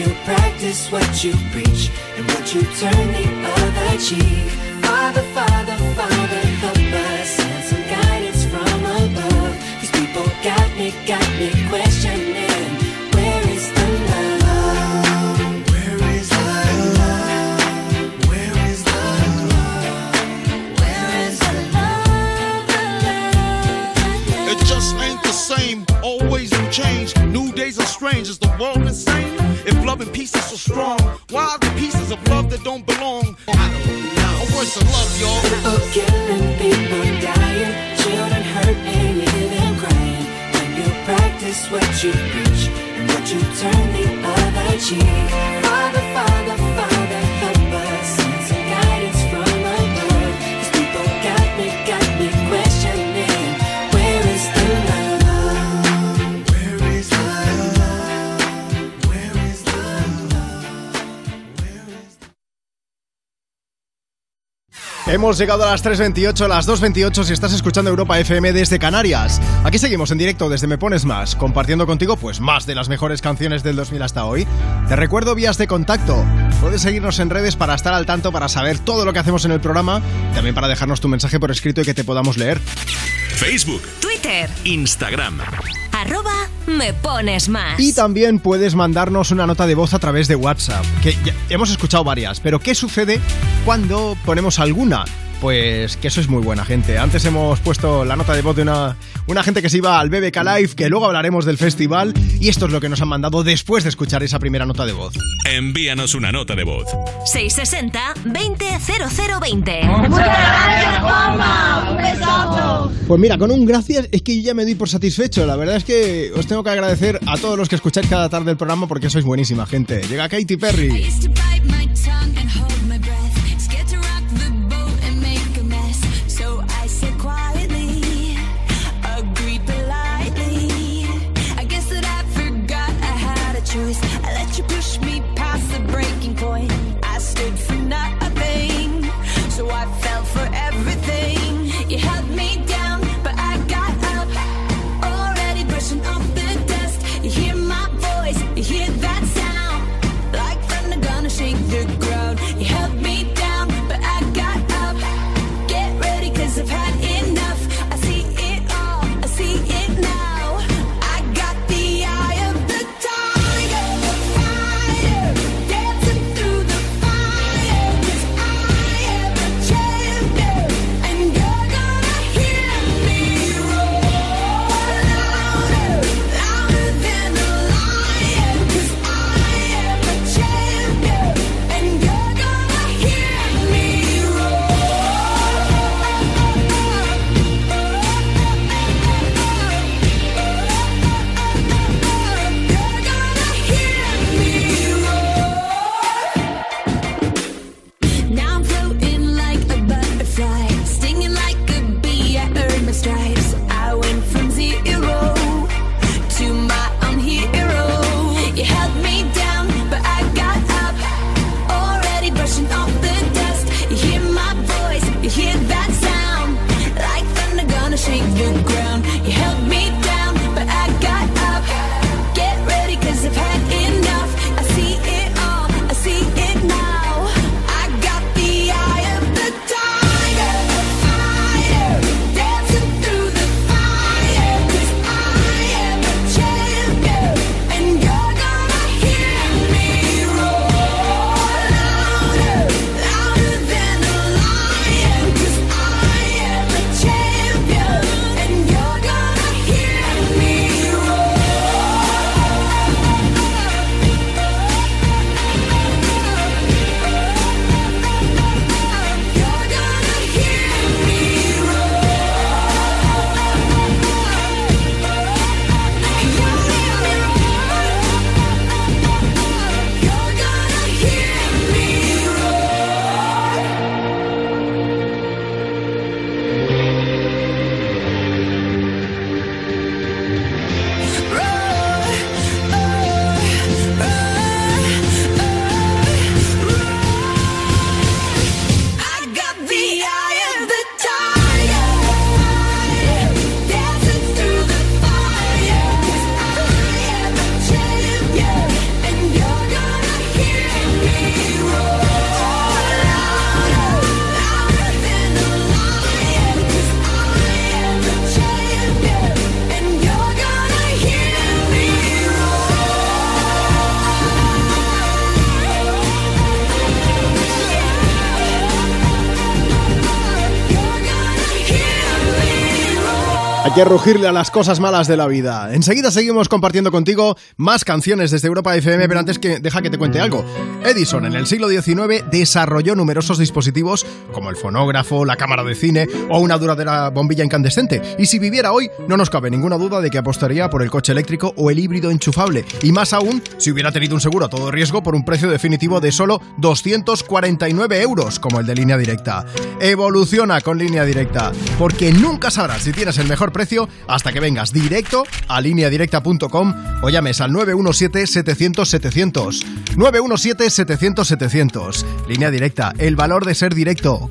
You practice what you preach and what you turn the other cheek. Father, Father, Father, help us send some guidance from above. These people got me, got me questioning. Where is the love? Where is the love? Where is the love? Where is the love? It just ain't the same. Always in change. New days are strange. Is the world insane? If love and peace is so strong, why are the pieces of love that don't belong? I don't know. A voice of love, y'all. People killing, people dying, children hurt and you crying. When you practice what you preach and what you turn the other cheek. Father, Father, Father, Hemos llegado a las 3.28, las 2.28 si estás escuchando Europa FM desde Canarias. Aquí seguimos en directo desde Me Pones Más, compartiendo contigo pues más de las mejores canciones del 2000 hasta hoy. Te recuerdo vías de contacto. Puedes seguirnos en redes para estar al tanto, para saber todo lo que hacemos en el programa, también para dejarnos tu mensaje por escrito y que te podamos leer. Facebook, Twitter, Instagram. arroba me pones más. Y también puedes mandarnos una nota de voz a través de WhatsApp, que ya hemos escuchado varias, pero ¿qué sucede cuando ponemos alguna? Pues que eso es muy buena gente. Antes hemos puesto la nota de voz de una, una gente que se iba al BBK Live, que luego hablaremos del festival, y esto es lo que nos han mandado después de escuchar esa primera nota de voz. Envíanos una nota de voz. 660-200020. Muchas gracias, Juanma. Un besazo. Pues mira, con un gracias es que yo ya me doy por satisfecho. La verdad es que os tengo que agradecer a todos los que escucháis cada tarde el programa porque sois buenísima gente. Llega Katy Perry. Que rugirle a las cosas malas de la vida. Enseguida seguimos compartiendo contigo más canciones desde Europa FM, pero antes que deja que te cuente algo. Edison en el siglo XIX desarrolló numerosos dispositivos el fonógrafo, la cámara de cine o una duradera bombilla incandescente. Y si viviera hoy, no nos cabe ninguna duda de que apostaría por el coche eléctrico o el híbrido enchufable. Y más aún, si hubiera tenido un seguro a todo riesgo por un precio definitivo de solo 249 euros, como el de línea directa. Evoluciona con línea directa, porque nunca sabrás si tienes el mejor precio hasta que vengas directo a lineadirecta.com o llames al 917-700-700. 917-700-700. Línea directa, el valor de ser directo.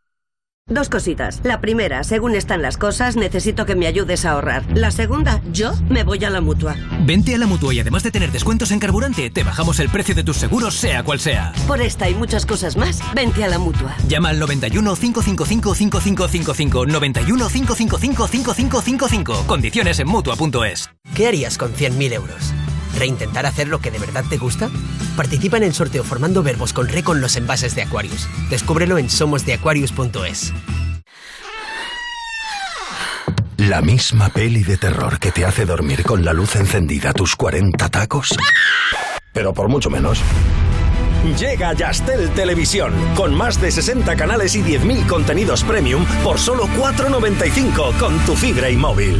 Dos cositas. La primera, según están las cosas, necesito que me ayudes a ahorrar. La segunda, yo me voy a la mutua. Vente a la mutua y además de tener descuentos en carburante, te bajamos el precio de tus seguros, sea cual sea. Por esta y muchas cosas más, vente a la mutua. Llama al 91 555 5555 91 555 5555. Condiciones en mutua.es. ¿Qué harías con 100.000 euros? ¿Reintentar hacer lo que de verdad te gusta? Participa en el sorteo formando verbos con re con los envases de Aquarius. Descúbrelo en somosdeaquarius.es. La misma peli de terror que te hace dormir con la luz encendida tus 40 tacos. Pero por mucho menos. Llega Yastel Televisión, con más de 60 canales y 10.000 contenidos premium por solo 4,95 con tu fibra y móvil.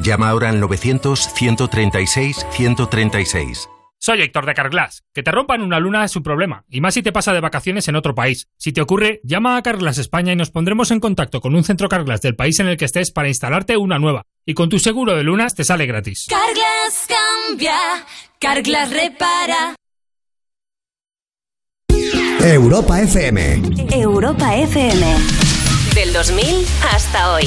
Llama ahora al 900-136-136. Soy Héctor de Carglass. Que te rompan una luna es un problema, y más si te pasa de vacaciones en otro país. Si te ocurre, llama a Carglass España y nos pondremos en contacto con un centro Carglass del país en el que estés para instalarte una nueva. Y con tu seguro de lunas te sale gratis. Carglass cambia, Carglass repara. Europa FM. Europa FM. Del 2000 hasta hoy.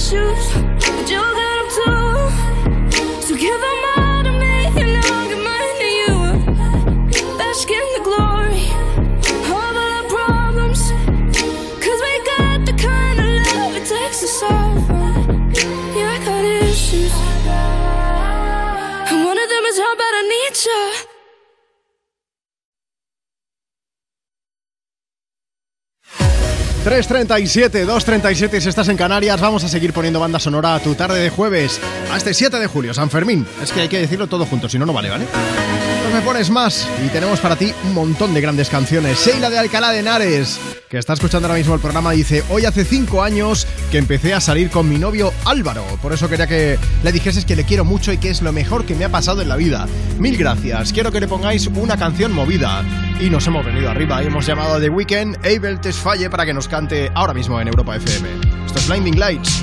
issues, but you got them too. So give them all to me, and I'll give mine to you. Bask in the glory of all our problems. Cause we got the kind of love it takes to solve. Yeah, I got issues. And one of them is how bad I need you. 3.37, 2.37 si estás en Canarias, vamos a seguir poniendo banda sonora a tu tarde de jueves, a este 7 de julio, San Fermín. Es que hay que decirlo todo junto, si no, no vale, ¿vale? Me pones más y tenemos para ti un montón de grandes canciones. Sheila de Alcalá de Henares, que está escuchando ahora mismo el programa, dice, hoy hace 5 años que empecé a salir con mi novio Álvaro. Por eso quería que le dijeses que le quiero mucho y que es lo mejor que me ha pasado en la vida. Mil gracias, quiero que le pongáis una canción movida. Y nos hemos venido arriba y hemos llamado a The Weeknd, Abel Tesfaye, para que nos cante ahora mismo en Europa FM. Esto es Blinding Lights.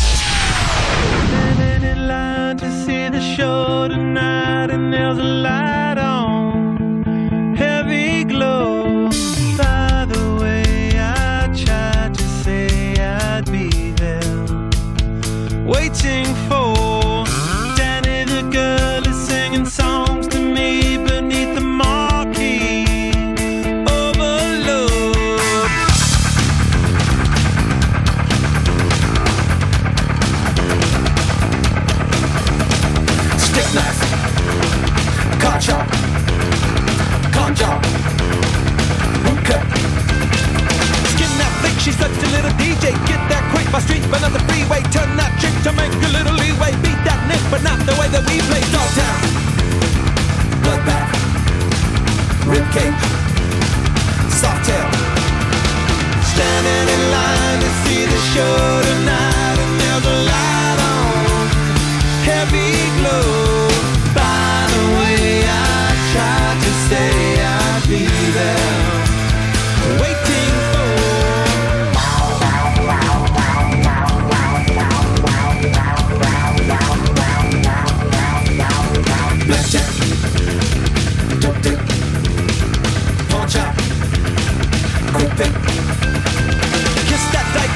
ribcage, soft tail. standing in line to see the show tonight,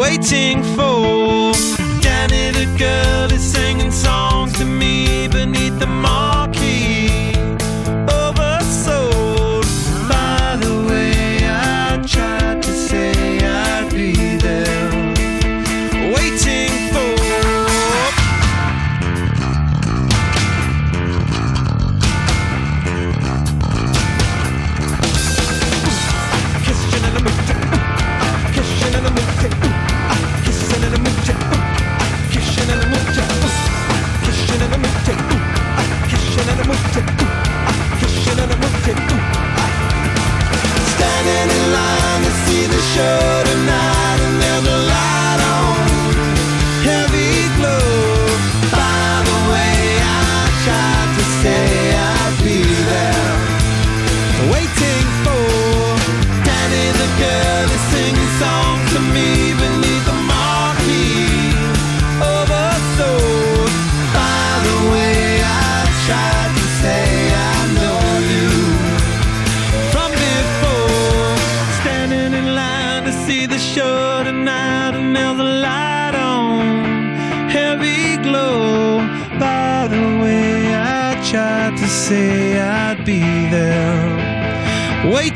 waiting for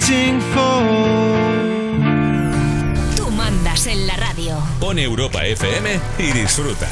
waiting for. Tú mandas en la radio. Pon Europa FM y disfruta.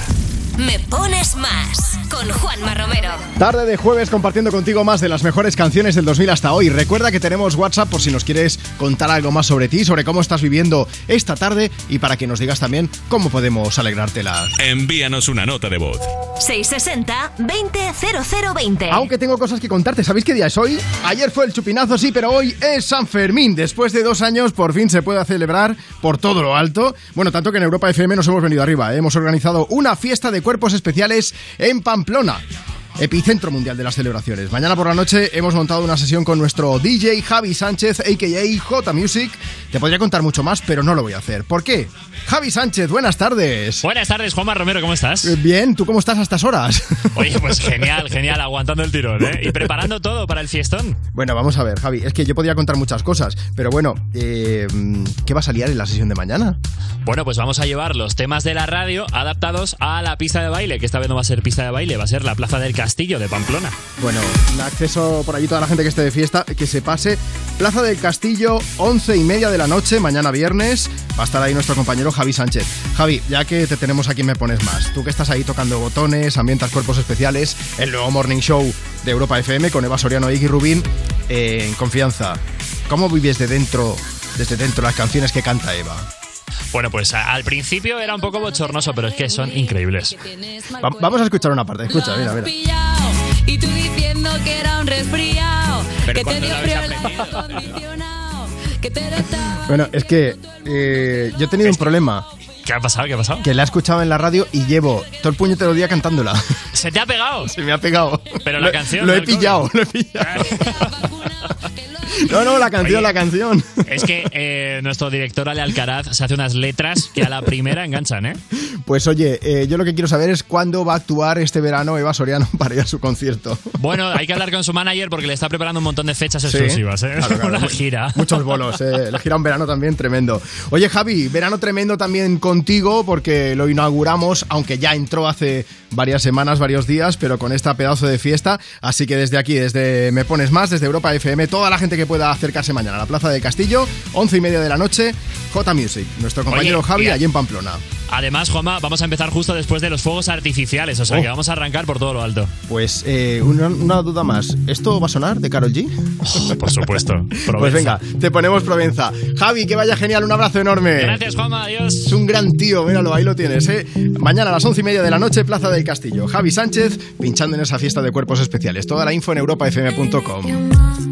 Me pones más con Juanma Romero. Tarde de jueves compartiendo contigo más de las mejores canciones del 2000 hasta hoy. Recuerda que tenemos WhatsApp por si nos quieres contar algo más sobre ti, sobre cómo estás viviendo esta tarde y para que nos digas también cómo podemos alegrártela. Envíanos una nota de voz. 660-200020. Aunque tengo cosas que contarte, ¿sabéis qué día es hoy? Ayer fue el chupinazo, sí, pero hoy es San Fermín. Después de dos años, por fin se puede celebrar por todo lo alto. Bueno, tanto que en Europa FM nos hemos venido arriba. Hemos organizado una fiesta de cuerpos especiales en Pamplona. Epicentro mundial de las celebraciones. Mañana por la noche hemos montado una sesión con nuestro DJ Javi Sánchez, a.k.a. J Music. Te podría contar mucho más, pero no lo voy a hacer. ¿Por qué? Javi Sánchez, buenas tardes. Buenas tardes, Juanma Romero, ¿cómo estás? Eh, Bien, ¿tú cómo estás a estas horas? (laughs) Oye, pues genial, genial, aguantando el tirón, ¿eh? Y preparando todo para el fiestón. Bueno, vamos a ver, Javi. Es que yo podría contar muchas cosas, pero bueno, eh, ¿qué va a salir en la sesión de mañana? Bueno, pues vamos a llevar los temas de la radio adaptados a la pista de baile, que esta vez no va a ser pista de baile, va a ser la Plaza del Castillo de Pamplona. Bueno, acceso por allí toda la gente que esté de fiesta, que se pase. Plaza del Castillo, once y media de la noche, mañana viernes. Va a estar ahí nuestro compañero Javi Sánchez. Javi, ya que te tenemos aquí, me pones más. Tú que estás ahí tocando botones, ambientas cuerpos especiales, el nuevo Morning Show de Europa FM con Eva Soriano y Iggy Rubín, eh, en confianza. ¿Cómo vives de dentro, desde dentro las canciones que canta Eva? Bueno, pues al principio era un poco bochornoso, pero es que son increíbles. Va- vamos a escuchar una parte. Escucha, mira, mira. Y tú diciendo que era un resfriado. Pero que te cuando dio lo frío habéis el aire acondicionado. Que te lo estaba- Bueno, es que eh, yo he tenido un problema. ¿Qué ha pasado? ¿Qué ha pasado? Que la he escuchado en la radio y llevo todo el puñetero día cantándola. ¿Se te ha pegado? (laughs) Se me ha pegado. Pero la Lo- canción. Lo he pillado, lo he pillado. No, no, la canción, Oye. la canción. Es que eh, nuestro director Ale Alcaraz se hace unas letras que a la primera enganchan, ¿eh? Pues oye, eh, yo lo que quiero saber es cuándo va a actuar este verano Eva Soriano (laughs) para ir a su concierto. Bueno, hay que hablar con su manager porque le está preparando un montón de fechas Sí. exclusivas, ¿eh? Claro, claro. (laughs) Una gira. Muchos bolos, eh. Le gira un verano también tremendo. Oye, Javi, verano tremendo también contigo porque lo inauguramos, aunque ya entró hace varias semanas, varios días, pero con esta pedazo de fiesta. Así que desde aquí, desde Me Pones Más, desde Europa FM, toda la gente que pueda acercarse mañana a la Plaza del Castillo, once y media de la noche, J Music, nuestro compañero Oye, Javi allí en Pamplona. Además, Juanma, vamos a empezar justo después de los fuegos artificiales, o sea Oh. que vamos a arrancar por todo lo alto. Pues eh, una, una duda más. ¿Esto va a sonar de Carol G? por supuesto. (laughs) Pues venga, te ponemos Provenza. Javi, que vaya genial, un abrazo enorme. Gracias, Juanma, adiós. Es un gran tío, míralo, ahí lo tienes, ¿eh? Mañana a las once y media de la noche, Plaza del Castillo. Javi Sánchez pinchando en esa fiesta de cuerpos especiales. Toda la info en europafm.com.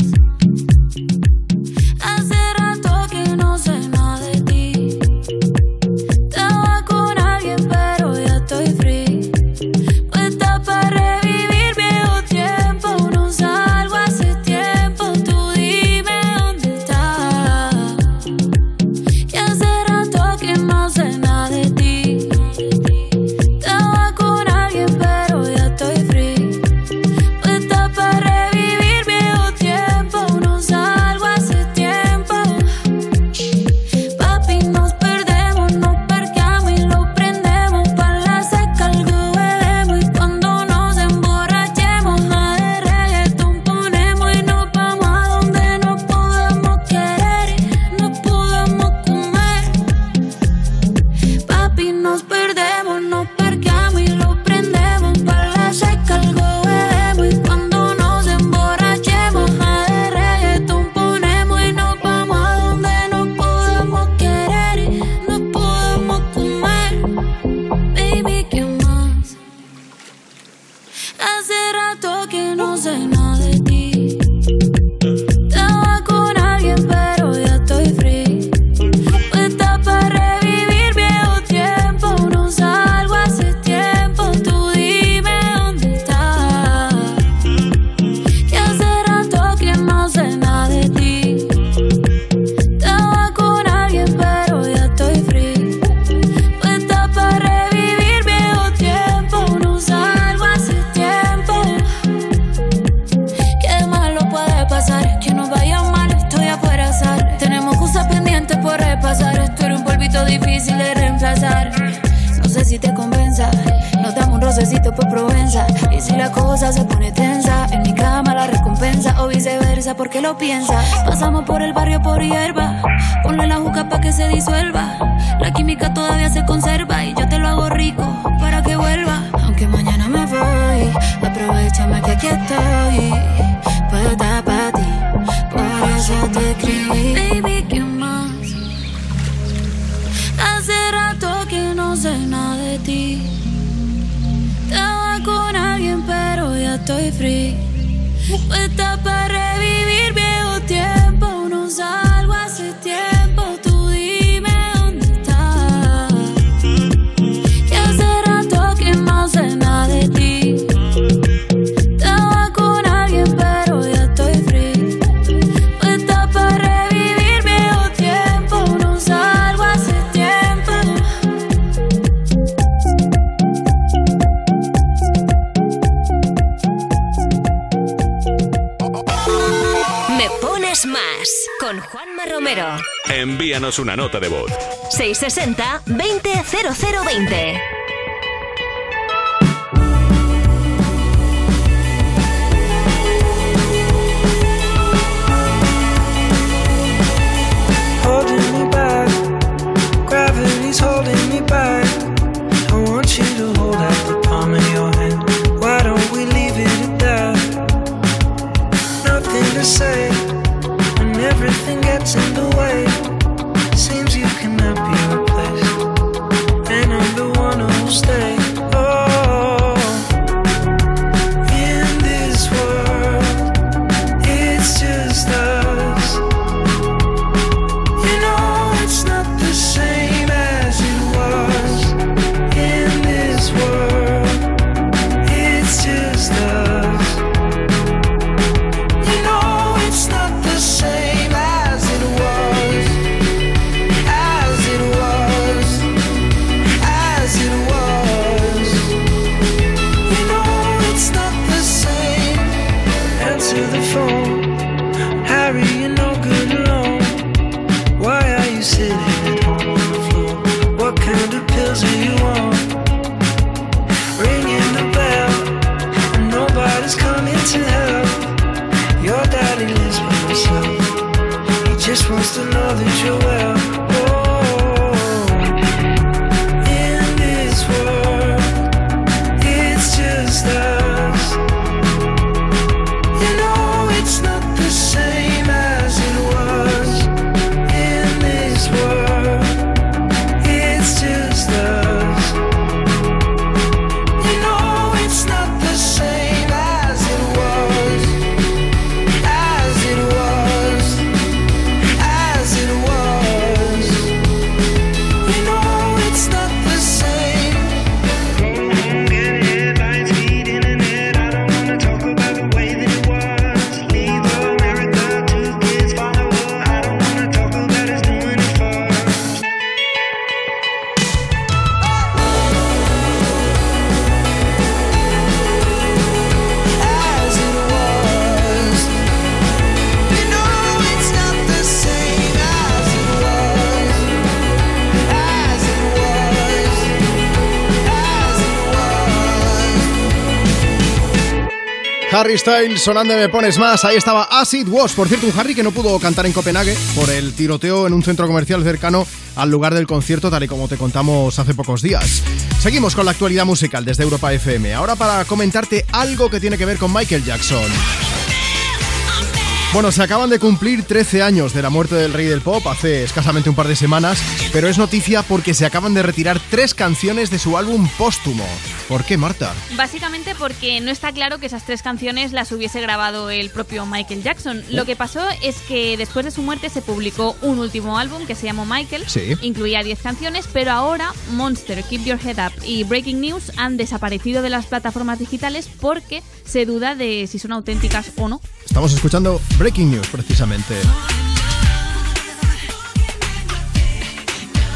Envíanos una nota de voz. 660 Harry Styles sonando Me Pones Más. Ahí estaba Acid Wash. Por cierto, un Harry que no pudo cantar en Copenhague por el tiroteo en un centro comercial cercano al lugar del concierto, tal y como te contamos hace pocos días. Seguimos con la actualidad musical desde Europa FM. Ahora para comentarte algo que tiene que ver con Michael Jackson. Bueno, se acaban de cumplir 13 años de la muerte del rey del pop hace escasamente un par de semanas, pero es noticia porque se acaban de retirar tres canciones de su álbum póstumo. ¿Por qué, Marta? Básicamente porque no está claro que esas tres canciones las hubiese grabado el propio Michael Jackson. Lo que pasó es que después de su muerte se publicó un último álbum que se llamó Michael. Sí. Incluía 10 canciones, pero ahora Monster, Keep Your Head Up y Breaking News han desaparecido de las plataformas digitales porque se duda de si son auténticas o no. Estamos escuchando Breaking News, precisamente.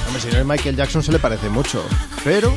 Hombre, si no es Michael Jackson se le parece mucho, pero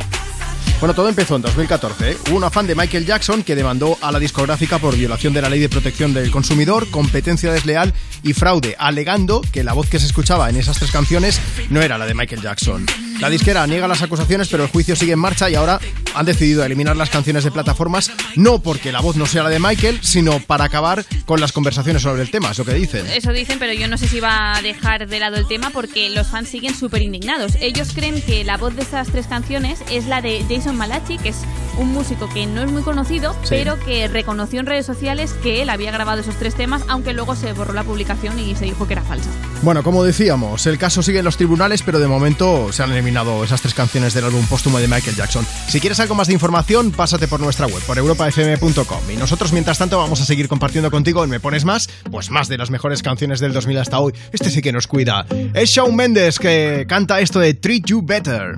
Bueno, todo empezó en 2014. ¿eh? Hubo una fan de Michael Jackson que demandó a la discográfica por violación de la ley de protección del consumidor, competencia desleal y fraude, alegando que la voz que se escuchaba en esas tres canciones no era la de Michael Jackson. La disquera niega las acusaciones, pero el juicio sigue en marcha y ahora han decidido eliminar las canciones de plataformas no porque la voz no sea la de Michael, sino para acabar con las conversaciones sobre el tema, es lo que dicen. Eso dicen, pero yo no sé si va a dejar de lado el tema porque los fans siguen súper indignados. Ellos creen que la voz de estas tres canciones es la de Jason Malachi, que es un músico que no es muy conocido, Sí. pero que reconoció en redes sociales que él había grabado esos tres temas, aunque luego se borró la publicación y se dijo que era falsa. Bueno, como decíamos, el caso sigue en los tribunales, pero de momento se han eliminado esas tres canciones del álbum póstumo de Michael Jackson. Si quieres algo más de información, pásate por nuestra web, por europafm.com. Y nosotros, mientras tanto, vamos a seguir compartiendo contigo en Me Pones Más, pues más de las mejores canciones del 2000 hasta hoy. Este sí que nos cuida. Es Shawn Mendes que canta esto de Treat You Better.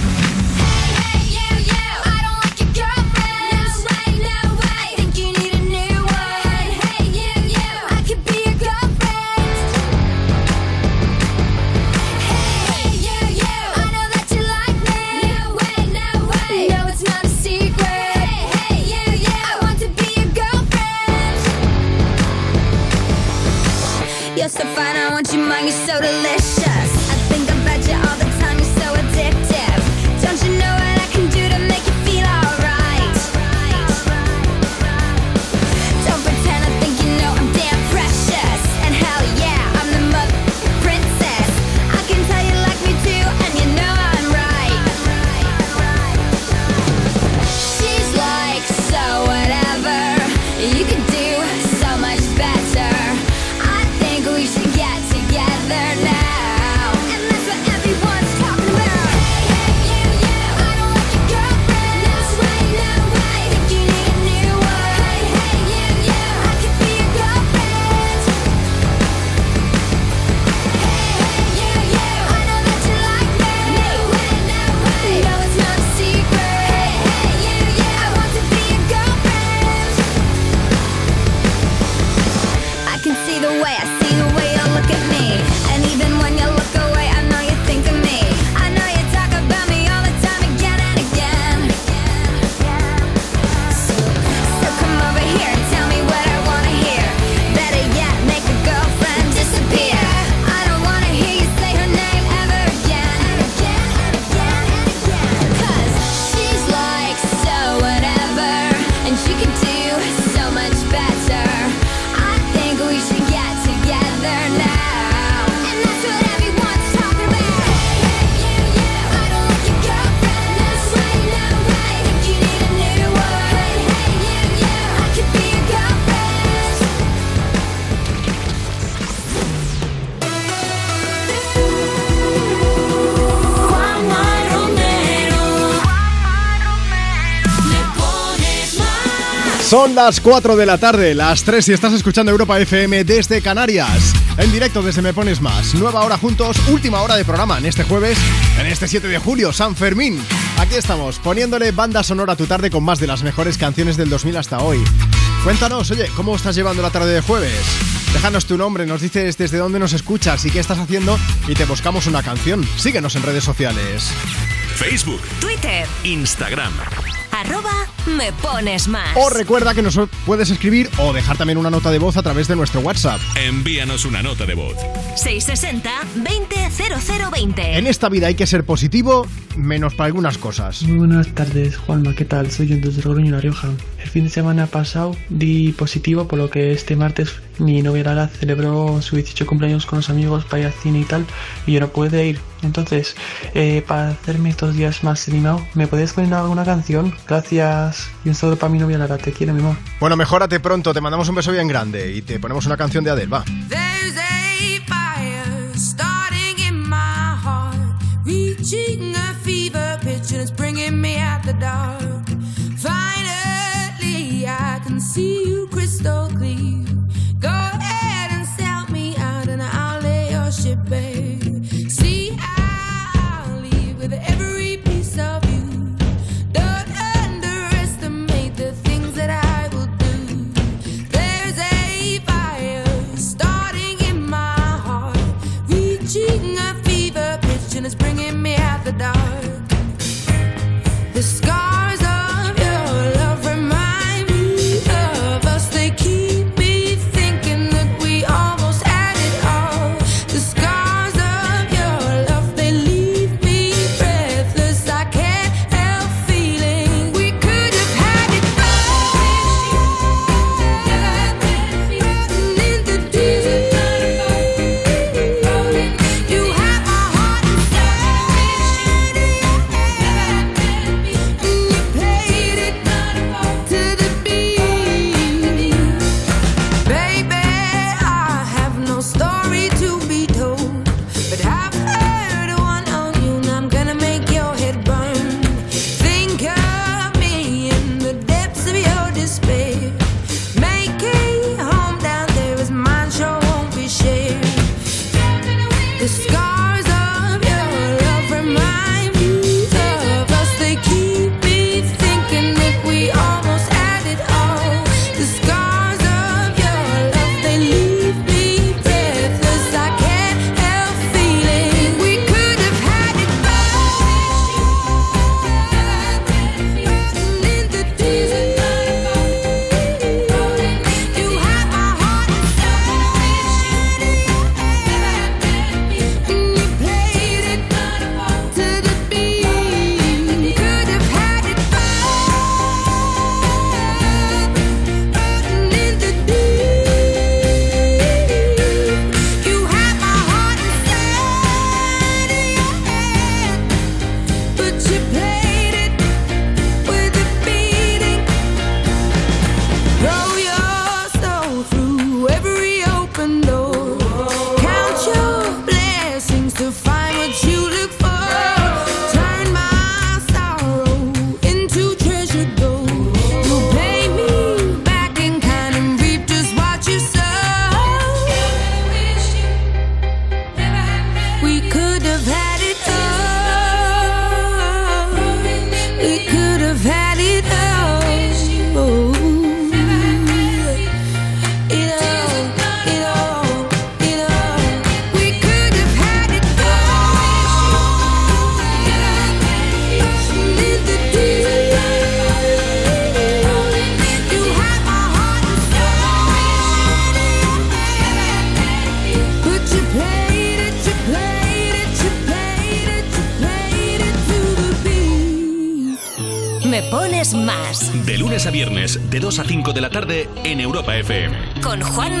Son las 4 de la tarde, las 3 si estás escuchando Europa FM desde Canarias. En directo desde Me Pones Más. Nueva hora juntos, última hora de programa en este jueves, en este 7 de julio, San Fermín. Aquí estamos, poniéndole banda sonora a tu tarde con más de las mejores canciones del 2000 hasta hoy. Cuéntanos, oye, ¿cómo estás llevando la tarde de jueves? Déjanos tu nombre, nos dices desde dónde nos escuchas y qué estás haciendo y te buscamos una canción. Síguenos en redes sociales. Facebook, Twitter, Instagram. Me pones más. O recuerda que nos puedes escribir o dejar también una nota de voz a través de nuestro WhatsApp. Envíanos una nota de voz. 660-200020. En esta vida hay que ser positivo, menos para algunas cosas. Muy buenas tardes, Juanma, ¿qué tal? Soy yo desde Logroño, La Rioja. El fin de semana pasado di positivo, por lo que este martes mi novia Lara celebró su 18 cumpleaños con los amigos para ir al cine y tal, y yo no pude ir. Entonces, eh, para hacerme estos días más animado, ¿me puedes poner alguna canción? Gracias. Y un saludo para mi novia Lara, te quiero, mi amor. Bueno, mejórate pronto, te mandamos un beso bien grande y te ponemos una canción de Adele, va. There's a fire starting in my heart, reaching a fever pitch, and it's bringing me out the dark. Con Juanma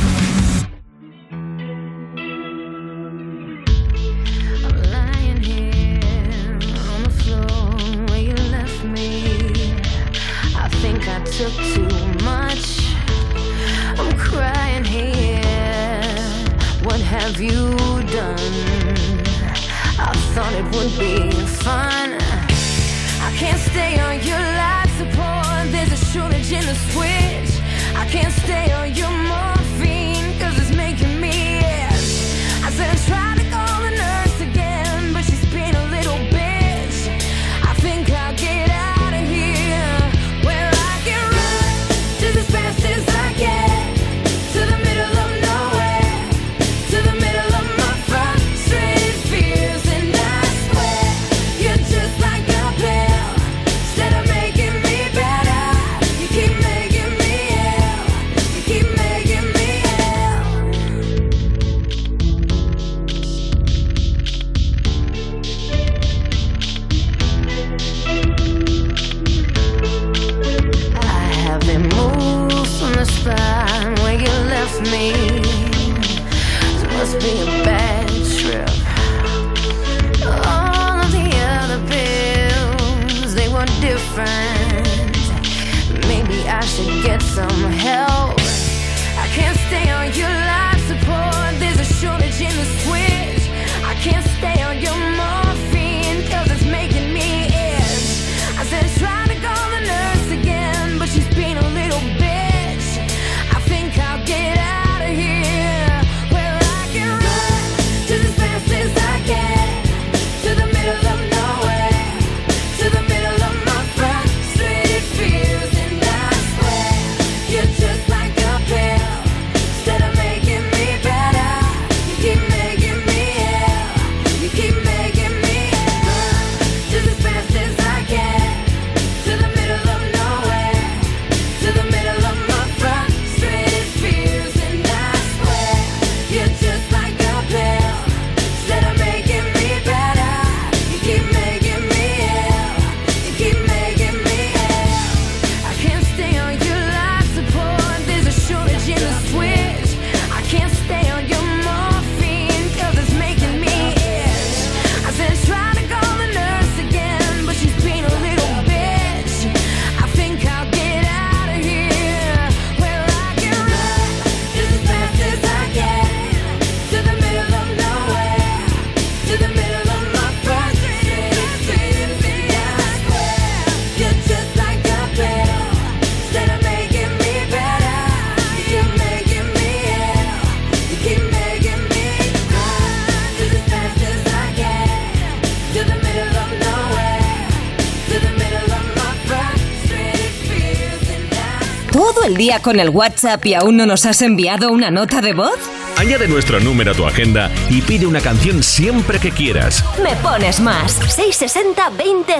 Día con el WhatsApp y aún no nos has enviado una nota de voz? Añade nuestro número a tu agenda y pide una canción siempre que quieras. Me pones más. 660 20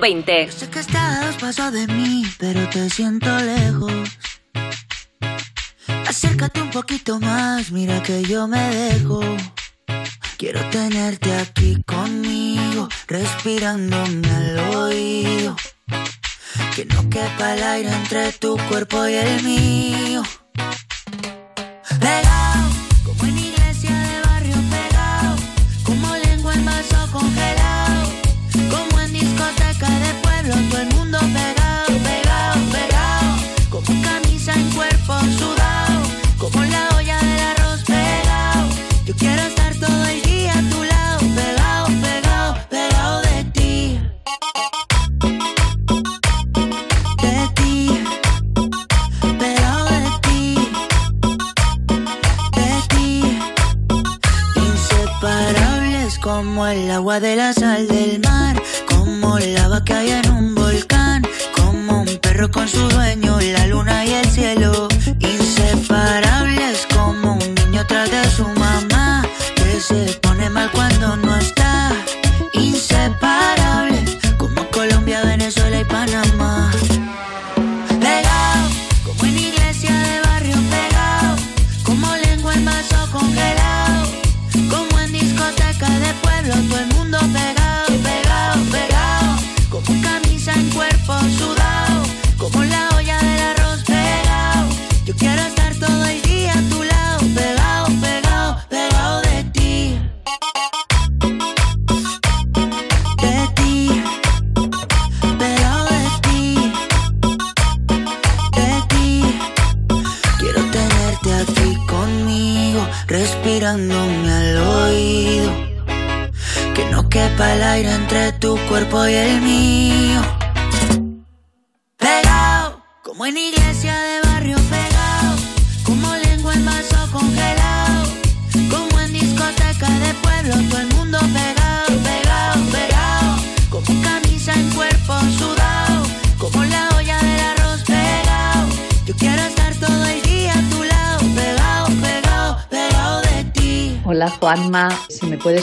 0020. Sé que estás paso de mí, pero te siento lejos. Acércate un poquito más, mira que yo me dejo. Quiero tenerte aquí conmigo, respirándome al oído. Quepa el aire entre tu cuerpo y el mío.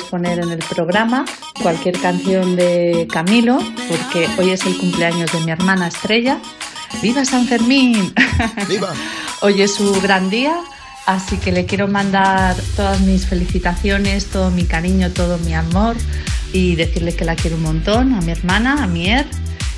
Poner en el programa cualquier canción de Camilo, porque hoy es el cumpleaños de mi hermana Estrella. ¡Viva San Fermín! (laughs) ¡Viva! Hoy es su gran día, así que le quiero mandar todas mis felicitaciones, todo mi cariño, todo mi amor y decirle que la quiero un montón a mi hermana, a Mier,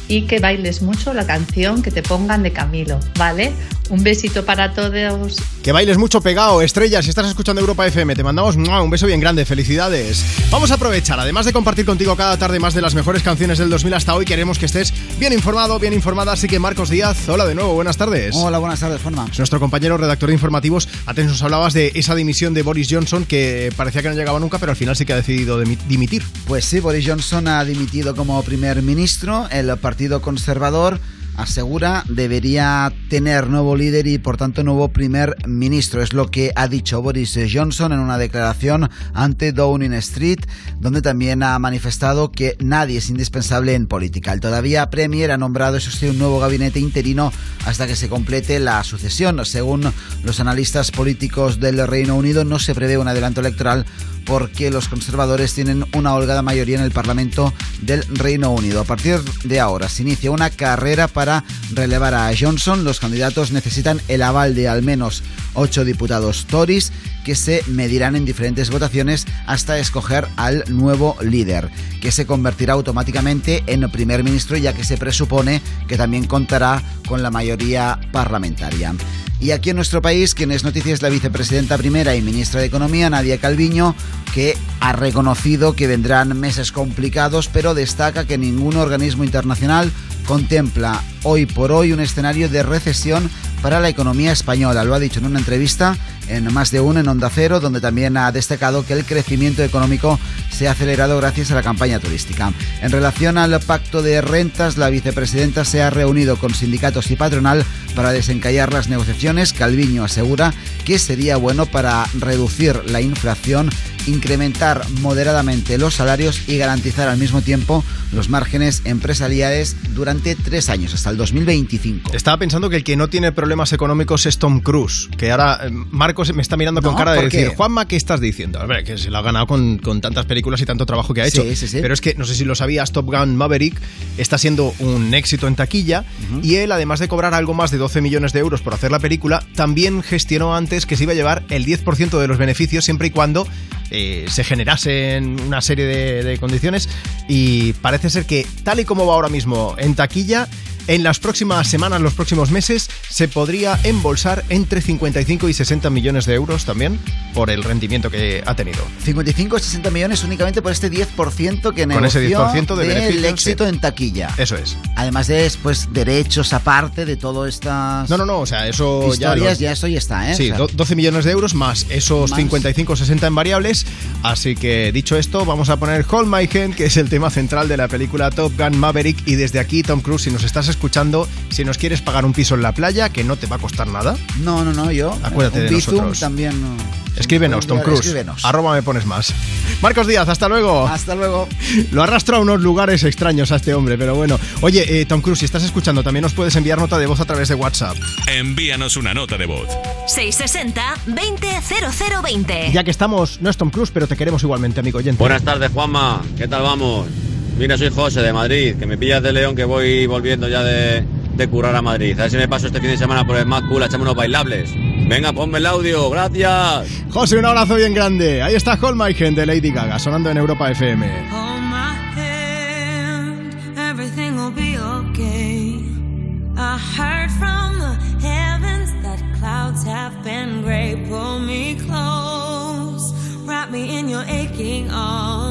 y que bailes mucho la canción que te pongan de Camilo, ¿vale? Un besito para todos. Que bailes mucho pegado, estrella. Si estás escuchando Europa FM, te mandamos un beso bien grande. Felicidades. Vamos a aprovechar, además de compartir contigo cada tarde más de las mejores canciones del 2000 hasta hoy, queremos que estés bien informado, bien informada. Así que Marcos Díaz, hola de nuevo, buenas tardes. Hola, buenas tardes. Es nuestro compañero redactor de informativos. Antes nos hablabas de esa dimisión de Boris Johnson que parecía que no llegaba nunca, pero al final sí que ha decidido dimi- dimitir. Pues sí, Boris Johnson ha dimitido como primer ministro. El Partido Conservador asegura debería tener nuevo líder y por tanto nuevo primer ministro. Es lo que ha dicho Boris Johnson en una declaración ante Downing Street, donde también ha manifestado que nadie es indispensable en política. El todavía Premier ha nombrado, eso sí, un nuevo gabinete interino hasta que se complete la sucesión. Según los analistas políticos del Reino Unido, no se prevé un adelanto electoral porque los conservadores tienen una holgada mayoría en el Parlamento del Reino Unido. A partir de ahora se inicia una carrera para relevar a Johnson. Los candidatos necesitan el aval de al menos ocho diputados Tories que se medirán en diferentes votaciones hasta escoger al nuevo líder, que se convertirá automáticamente en primer ministro ya que se presupone que también contará con la mayoría parlamentaria. Y aquí en nuestro país, quien es noticia es la vicepresidenta primera y ministra de Economía, Nadia Calviño, que ha reconocido que vendrán meses complicados, pero destaca que ningún organismo internacional contempla hoy por hoy un escenario de recesión para la economía española. Lo ha dicho en una entrevista en más de uno en Onda Cero, donde también ha destacado que el crecimiento económico se ha acelerado gracias a la campaña turística. En relación al pacto de rentas, la vicepresidenta se ha reunido con sindicatos y patronal para desencallar las negociaciones. Calviño asegura que sería bueno para reducir la inflación incrementar moderadamente los salarios y garantizar al mismo tiempo los márgenes empresariales durante tres años, hasta el 2025. Estaba pensando que el que no tiene problemas económicos es Tom Cruise, que ahora eh, Marcos me está mirando con No, cara de decir, Juanma, ¿qué estás diciendo? A ver, que se lo ha ganado con, con tantas películas y tanto trabajo que ha hecho. Sí, sí, sí. Pero es que, no sé si lo sabías, Top Gun Maverick está siendo un éxito en taquilla y él, además de cobrar algo más de 12 millones de euros por hacer la película, también gestionó antes que se iba a llevar el 10% de los beneficios siempre y cuando eh, se generasen una serie de, de condiciones y parece ser que tal y como va ahora mismo en taquilla, en las próximas semanas, los próximos meses, se podría embolsar entre 55 y 60 millones de euros también por el rendimiento que ha tenido. 55 o 60 millones únicamente por este 10% que Con ese negoció 10% de del éxito sí. en taquilla. Eso es. Además de pues, derechos aparte de todo estas No, no, no, o sea, eso ya... historias, los- ya eso ya está, ¿eh? Sí, O sea, do- 12 millones de euros más esos Más. 55 60 en variables. Así que dicho esto, vamos a poner Hold My Hand, que es el tema central de la película Top Gun Maverick. Y desde aquí, Tom Cruise, si nos estás escuchando, si nos quieres pagar un piso en la playa, que no te va a costar nada, No, no, no, yo. Acuérdate un de Bizum nosotros. también. no. escríbenos, Tom Cruise. Escríbenos. Arroba me pones más. Marcos Díaz, hasta luego. Hasta luego. (laughs) Lo arrastro a unos lugares extraños a este hombre, pero bueno. Oye, eh, Tom Cruise, si estás escuchando, también nos puedes enviar nota de voz a través de WhatsApp. Envíanos una nota de voz. 660 200020. Ya que estamos, no es Tom Cruise, pero te queremos igualmente, amigo oyente. Buenas tardes, Juanma. ¿Qué tal vamos? Mira, soy José de Madrid, que me pillas de León, que voy volviendo ya de, de currar a Madrid. A ver si me paso este fin de semana por el Mad Cool a echarme unos bailables. Venga, ponme el audio, gracias. José, un abrazo bien grande. Ahí está Hold My Hand de Lady Gaga, sonando en Europa FM. Hold my hand, everything will be okay. I heard from the heavens that clouds have been gray. Pull me close, wrap me in your aching arms.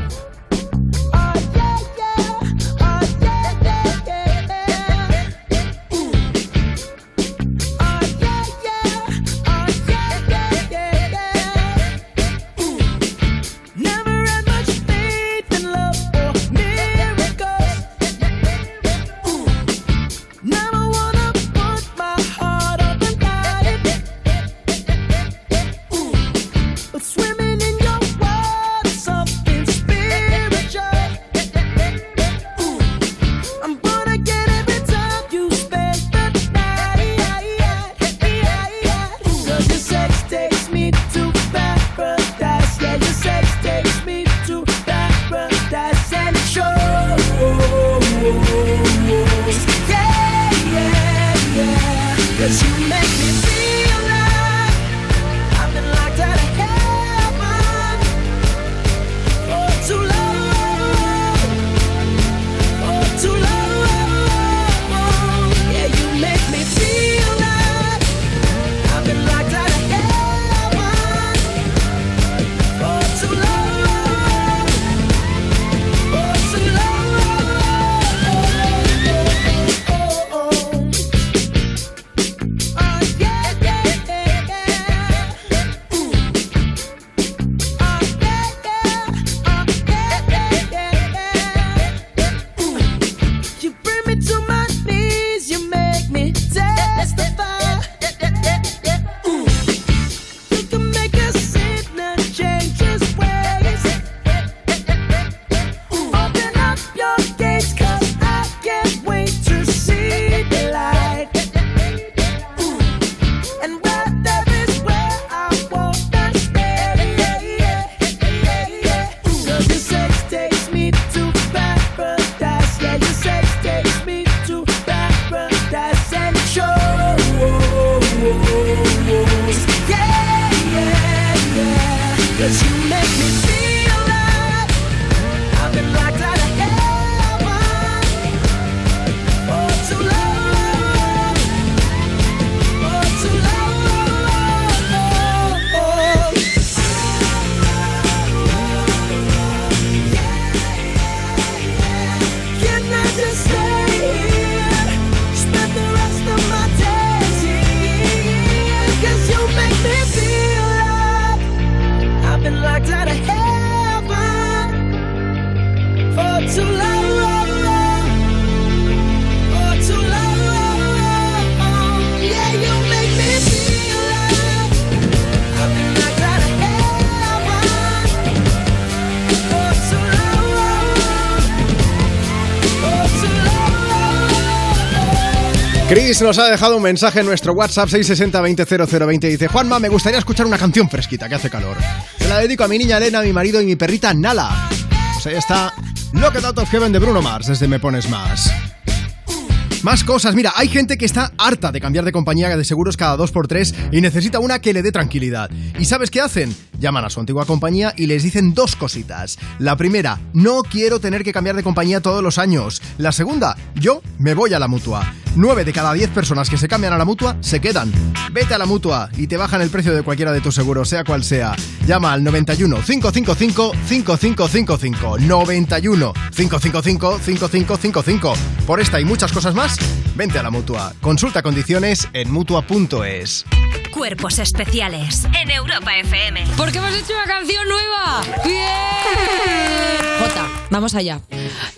Nos ha dejado un mensaje en nuestro WhatsApp 660-200020. Dice: Juanma, me gustaría escuchar una canción fresquita que hace calor. Se la dedico a mi niña Elena, a mi marido y mi perrita Nala. Pues ahí está Look Out of Heaven de Bruno Mars, desde Me Pones Más. Más cosas, mira, hay gente que está harta de cambiar de compañía de seguros cada 2x3 y necesita una que le dé tranquilidad. ¿Y sabes qué hacen? Llaman a su antigua compañía y les dicen dos cositas. La primera, no quiero tener que cambiar de compañía todos los años. La segunda, yo me voy a la mutua. 9 de cada 10 personas que se cambian a la mutua se quedan. Vete a la mutua y te bajan el precio de cualquiera de tus seguros, sea cual sea. Llama al 91 555 5555. 91 555 5555. Por esta y muchas cosas más, vente a la mutua. Consulta condiciones en mutua.es. Cuerpos especiales en Europa FM. Porque hemos hecho una canción nueva. (laughs) ¡Bien! Jota, vamos allá.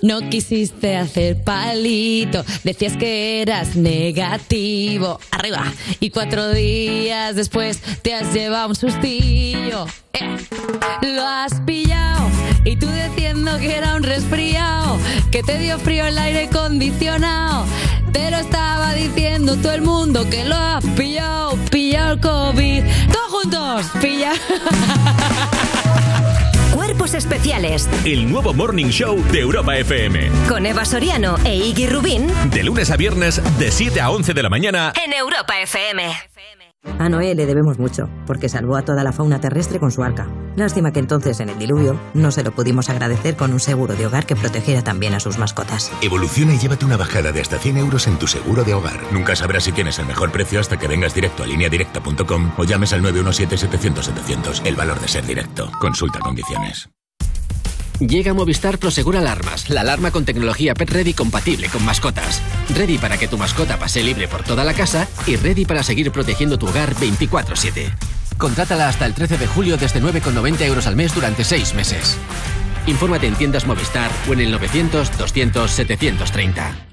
No quisiste hacer palito, decías que eras negativo. Arriba. Y cuatro días después te has llevado un sustillo. Eh, Lo has pillado. Y tú diciendo que era un resfriado, que te dio frío el aire acondicionado. Te lo estaba diciendo todo el mundo que lo has pillado, pillado el COVID. Todos juntos, pilla. (laughs) Especiales El nuevo Morning Show de Europa FM. con Eva Soriano e Iggy Rubín De lunes a viernes, de 7 a 11 de la mañana. en Europa FM. A Noé le debemos mucho, porque salvó a toda la fauna terrestre con su arca. Lástima que entonces, en el diluvio, no se lo pudimos agradecer con un seguro de hogar que protegiera también a sus mascotas. Evoluciona y llévate una bajada de hasta 100 euros en tu seguro de hogar. Nunca sabrás si tienes el mejor precio hasta que vengas directo a lineadirecta.com o llames al 917-700-700. El valor de ser directo. Consulta condiciones. Llega Movistar Prosegur Alarmas, la alarma con tecnología Pet Ready compatible con mascotas. Ready para que tu mascota pase libre por toda la casa y ready para seguir protegiendo tu hogar 24-7. Contrátala hasta el 13 de julio desde 9,90 euros al mes durante 6 meses. Infórmate en tiendas Movistar o en el 900 200 730.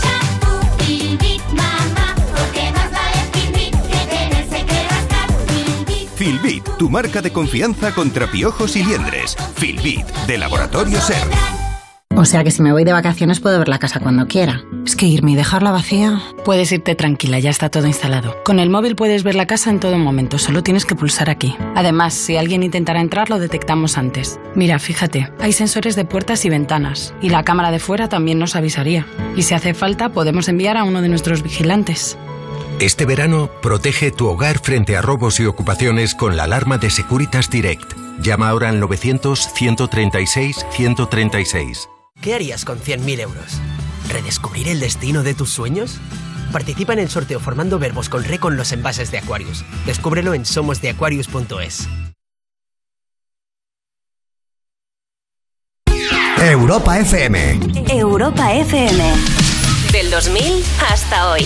Filbit, tu marca de confianza contra piojos y liendres. Filbit, de Laboratorio Ser. O sea que si me voy de vacaciones puedo ver la casa cuando quiera. Es que irme y dejarla vacía. Puedes irte tranquila, ya está todo instalado. Con el móvil puedes ver la casa en todo momento, solo tienes que pulsar aquí. Además, si alguien intentara entrar, lo detectamos antes. Mira, fíjate, hay sensores de puertas y ventanas, y la cámara de fuera también nos avisaría. Y si hace falta, podemos enviar a uno de nuestros vigilantes. Este verano, protege tu hogar frente a robos y ocupaciones con la alarma de Securitas Direct. Llama ahora al 900-136-136. ¿Qué harías con 100.000 euros? ¿Redescubrir el destino de tus sueños? Participa en el sorteo formando verbos con re con los envases de Aquarius. Descúbrelo en somosdeaquarius.es. Europa FM. Europa FM. Del 2000 hasta hoy.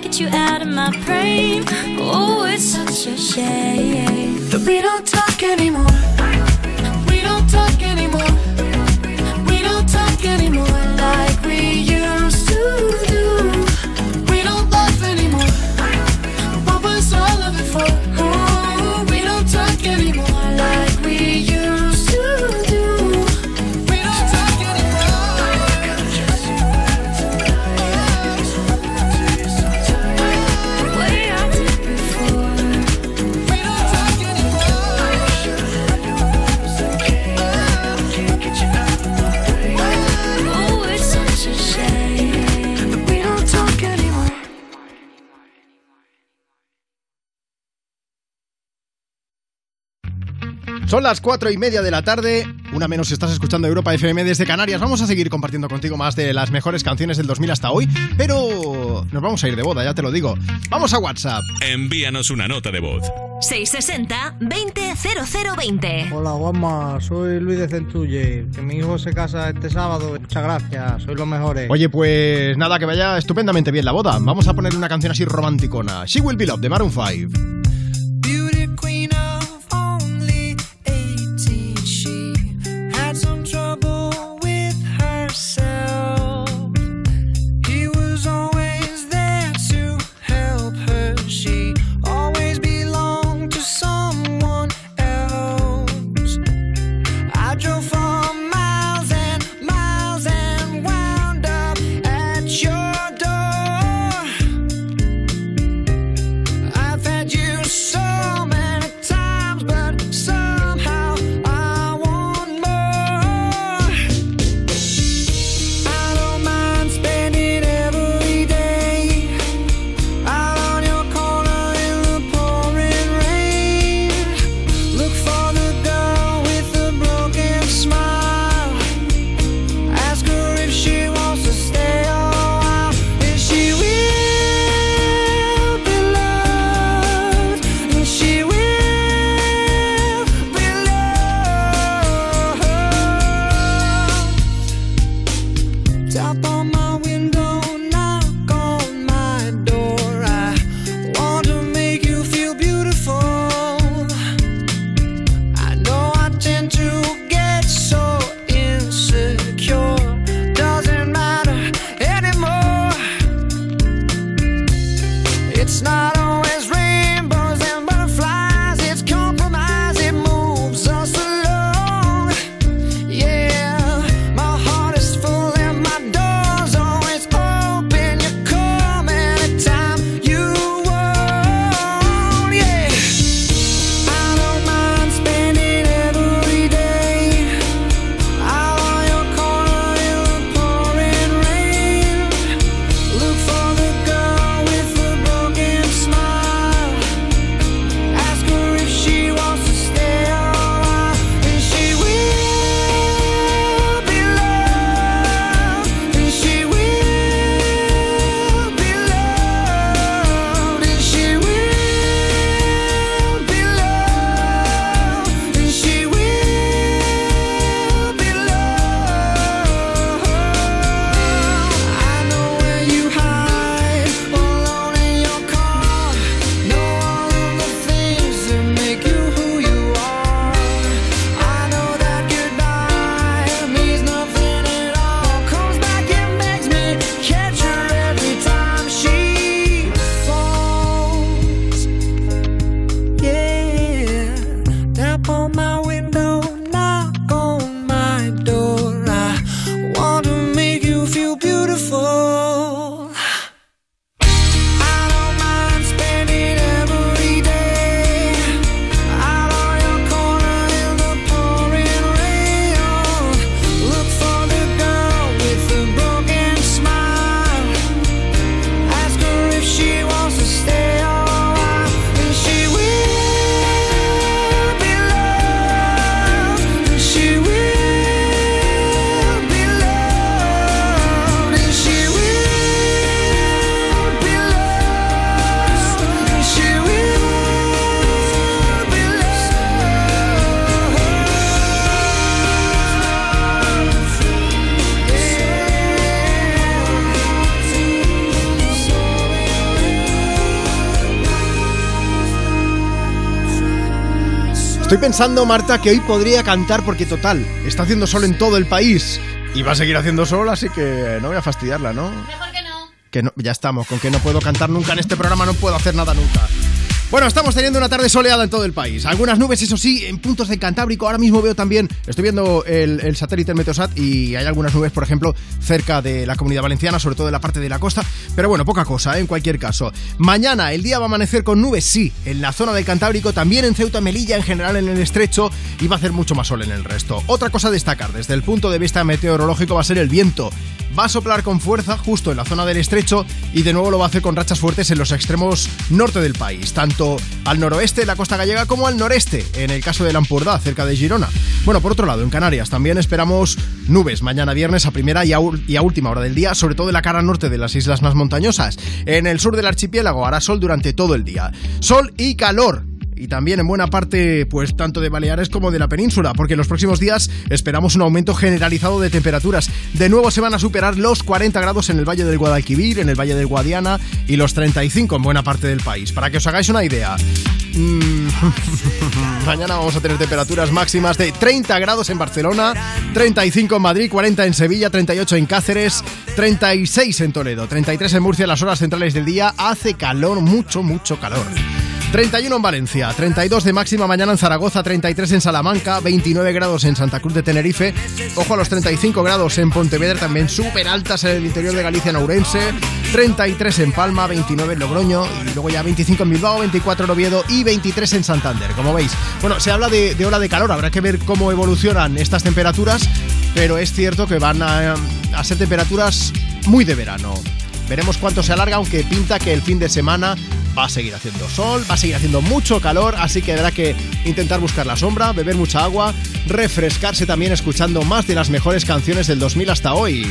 get you out of my brain. Oh, it's such a shame that we don't talk anymore. We don't talk anymore. Son las cuatro y media de la tarde, una menos si estás escuchando Europa FM desde Canarias. Vamos a seguir compartiendo contigo más de las mejores canciones del 2000 hasta hoy, pero nos vamos a ir de boda, ya te lo digo. Vamos a WhatsApp. Envíanos una nota de voz. 660-200020. Hola Juanma, soy Luis de Centulle, que mi hijo se casa este sábado. Muchas gracias, sois los mejores. Oye, pues nada, que vaya estupendamente bien la boda. Vamos a ponerle una canción así romanticona. She Will Be Loved de Maroon 5. Pensando, Marta, que hoy podría cantar porque total, está haciendo sol en todo el país y va a seguir haciendo sol, así que no voy a fastidiarla, ¿no? Mejor que no. Que no, ya estamos, con que no puedo cantar nunca en este programa, no puedo hacer nada nunca. Bueno, estamos teniendo una tarde soleada en todo el país. Algunas nubes, eso sí, en puntos de Cantábrico. Ahora mismo veo también, estoy viendo el, el satélite el Meteosat y hay algunas nubes, por ejemplo, cerca de la comunidad valenciana, sobre todo en la parte de la costa. Pero bueno, poca cosa, ¿eh? en cualquier caso. Mañana el día va a amanecer con nubes, sí, en la zona del Cantábrico, también en Ceuta, Melilla, en general en el estrecho y va a hacer mucho más sol en el resto. Otra cosa a destacar desde el punto de vista meteorológico va a ser el viento. Va a soplar con fuerza justo en la zona del estrecho y de nuevo lo va a hacer con rachas fuertes en los extremos norte del país, tanto al noroeste de la costa gallega como al noreste, en el caso de Lampurdá, cerca de Girona. Bueno, por otro lado, en Canarias también esperamos nubes mañana viernes a primera y a, última hora del día, sobre todo en la cara norte de las islas más montañosas. En el sur del archipiélago hará sol durante todo el día. Sol y calor y también en buena parte, pues tanto de Baleares como de la península, porque en los próximos días esperamos un aumento generalizado de temperaturas. De nuevo se van a superar los 40 grados en el Valle del Guadalquivir, en el Valle del Guadiana y los 35 en buena parte del país. Para que os hagáis una idea, mm, (laughs) (laughs) mañana vamos a tener temperaturas máximas de 30 grados en Barcelona, 35 en Madrid, 40 en Sevilla, 38 en Cáceres, 36 en Toledo, 33 en Murcia las horas centrales del día. Hace calor, mucho, mucho calor. 31 en Valencia, 32 de máxima mañana en Zaragoza, 33 en Salamanca, 29 grados en Santa Cruz de Tenerife, ojo a los 35 grados en Pontevedra, también súper altas en el interior de Galicia en Ourense, 33 en Palma, 29 en Logroño y luego ya 25 en Bilbao, 24 en Oviedo y 23 en Santander, como veis. Bueno, se habla de, de ola de calor, habrá que ver cómo evolucionan estas temperaturas, pero es cierto que van a, a ser temperaturas muy de verano. Veremos cuánto se alarga, aunque pinta que el fin de semana va a seguir haciendo sol, va a seguir haciendo mucho calor, así que habrá que intentar buscar la sombra, beber mucha agua, refrescarse también escuchando más de las mejores canciones del 2000 hasta hoy.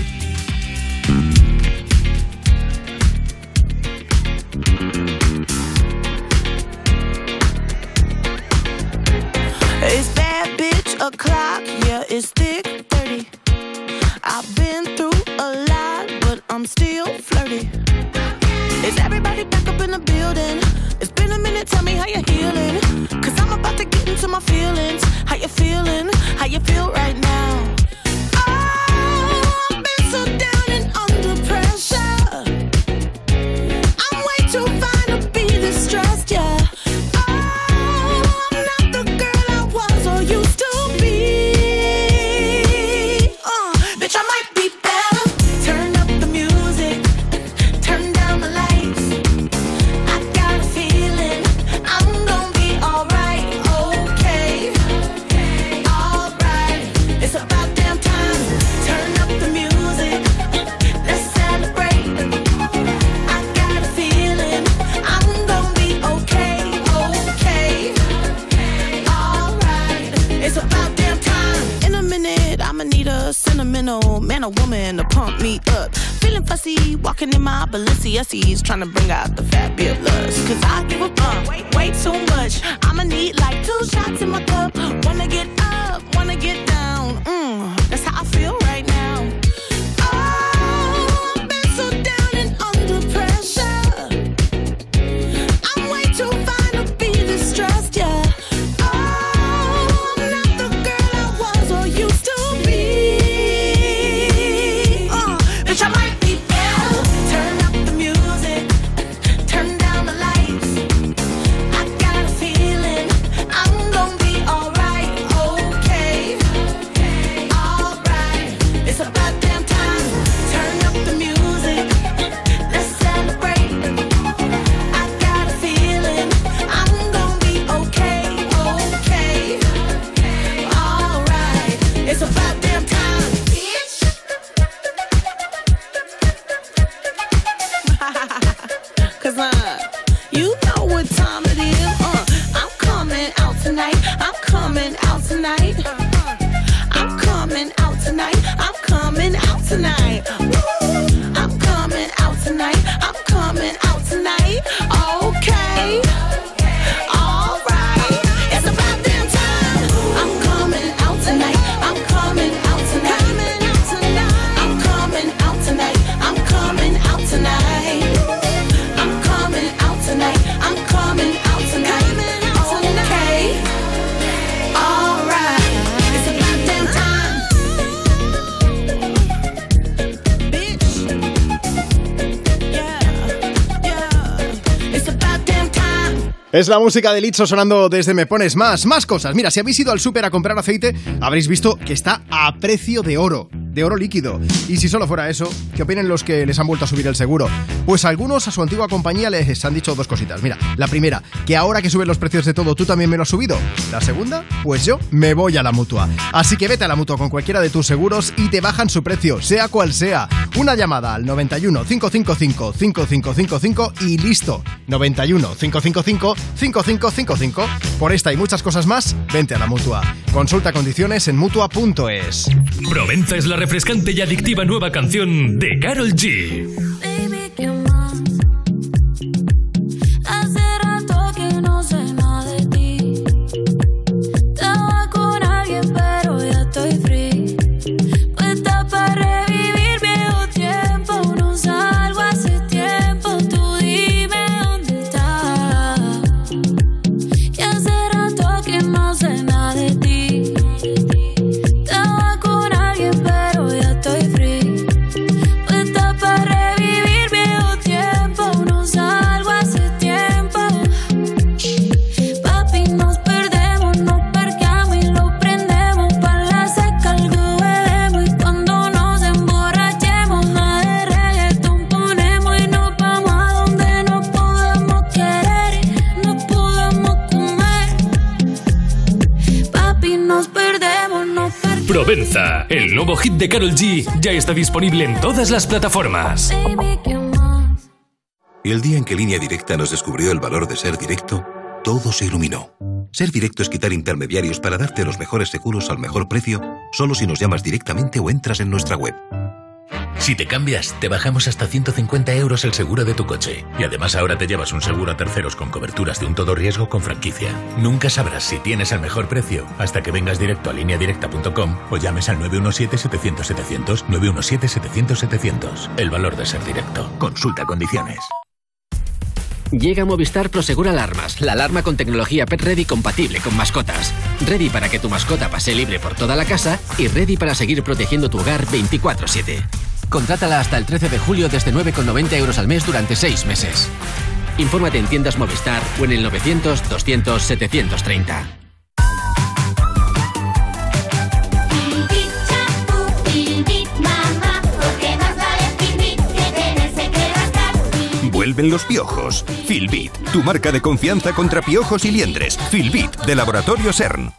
My feelings. Es la música de Litzo sonando desde Me Pones Más. Más cosas. Mira, si habéis ido al súper a comprar aceite, habréis visto que está a precio de oro de oro líquido. Y si solo fuera eso, ¿qué opinen los que les han vuelto a subir el seguro? Pues algunos a su antigua compañía les han dicho dos cositas. Mira, la primera, que ahora que suben los precios de todo, tú también me lo has subido. La segunda, pues yo me voy a la mutua. Así que vete a la mutua con cualquiera de tus seguros y te bajan su precio, sea cual sea. Una llamada al 91 555 5555 y listo. 91 555 5555. Por esta y muchas cosas más, vente a la mutua. Consulta condiciones en mutua.es. Provenza es la refrescante y adictiva nueva canción de Carol G. de Carol G, ya está disponible en todas las plataformas. El día en que Línea Directa nos descubrió el valor de ser directo, todo se iluminó. Ser directo es quitar intermediarios para darte los mejores seguros al mejor precio, solo si nos llamas directamente o entras en nuestra web. Si te cambias, te bajamos hasta 150 euros el seguro de tu coche. Y además ahora te llevas un seguro a terceros con coberturas de un todo riesgo con franquicia. Nunca sabrás si tienes el mejor precio hasta que vengas directo a lineadirecta.com o llames al 917-700-700, 917-700-700. El valor de ser directo. Consulta condiciones. Llega Movistar Prosegur Alarmas, la alarma con tecnología Pet Ready compatible con mascotas. Ready para que tu mascota pase libre por toda la casa y ready para seguir protegiendo tu hogar 24-7. Contrátala hasta el 13 de julio desde 9,90 euros al mes durante 6 meses. Infórmate en tiendas Movistar o en el 900 200 730. Vuelven los piojos. Filbit, tu marca de confianza contra piojos y liendres. Filbit, de Laboratorio CERN.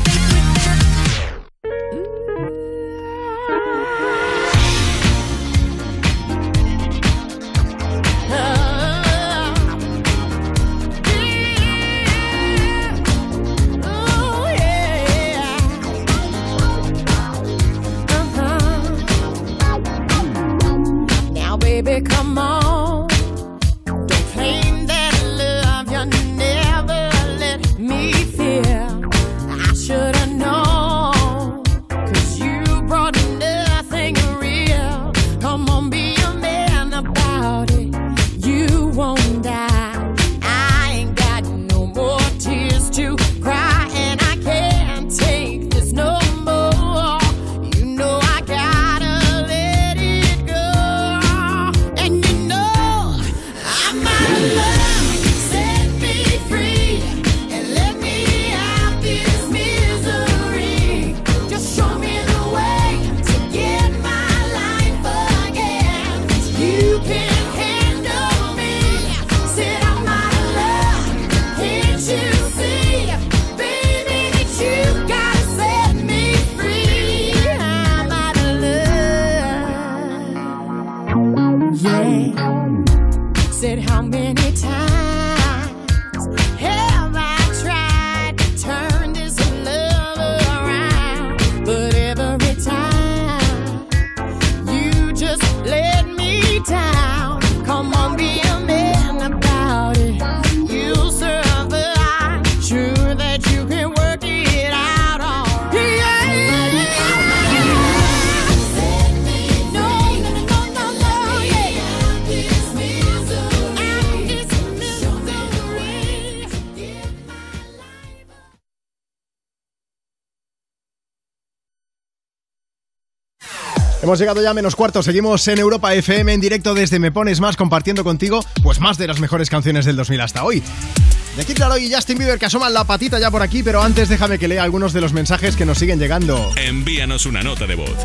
Hemos llegado ya a menos cuarto, seguimos en Europa FM en directo desde Me Pones Más, compartiendo contigo pues más de las mejores canciones del 2000 hasta hoy. De aquí claro y Justin Bieber que asoman la patita ya por aquí, pero antes déjame que lea algunos de los mensajes que nos siguen llegando. Envíanos una nota de voz.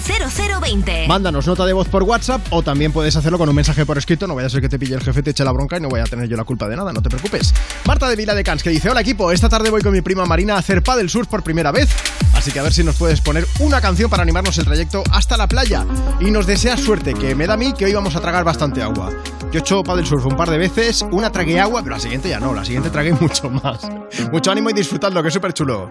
660-200020. Mándanos nota de voz por WhatsApp o también puedes hacerlo con un mensaje por escrito. No vaya a ser que te pille el jefe, te eche la bronca y no voy a tener yo la culpa de nada, no te preocupes. Marta de Vila de Cans que dice: Hola equipo, esta tarde voy con mi prima Marina a hacer paddle surf por primera vez. Así que a ver si nos puedes poner una canción para animarnos el trayecto hasta la playa. Y nos desea suerte, que me da a mí que hoy vamos a tragar bastante agua. Yo he hecho paddle surf un par de veces, una tragué agua, pero la siguiente ya no, la siguiente tragué (laughs) mucho más. Mucho ánimo y disfrutadlo, que es súper chulo.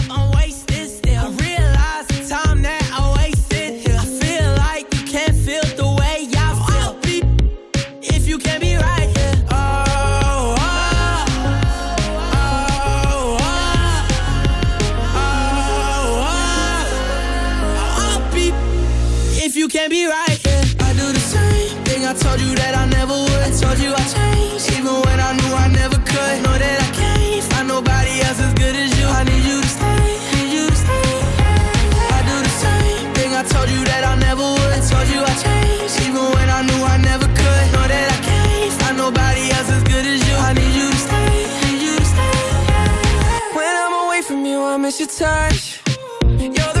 miss your touch. You're the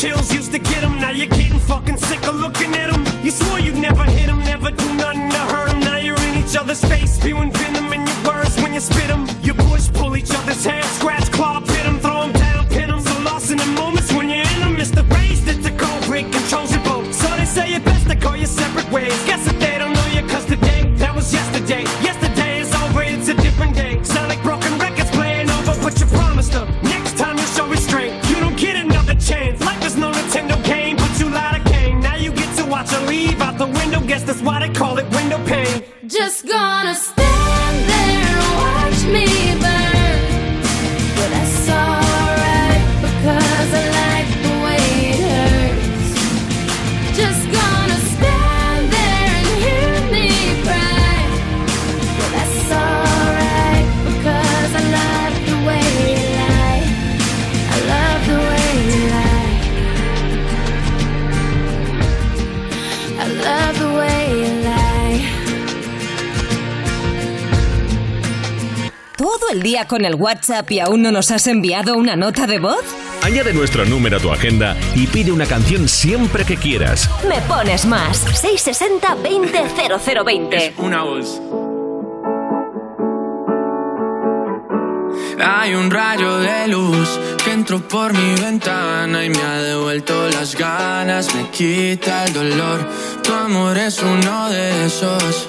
chills, used to get them. Now you're getting fucking sick of looking at them. You swore you'd never hit them, never do nothing to hurt them. Now you're in each other's face, spewing venom in your words when you spit them. You push, pull each other's hair, scratch, con el WhatsApp y aún no nos has enviado una nota de voz? Añade nuestro número a tu agenda y pide una canción siempre que quieras. Me pones más. 660 20 0020. Una voz. Hay un rayo de luz que entró por mi ventana y me ha devuelto las ganas, me quita el dolor. Tu amor es uno de esos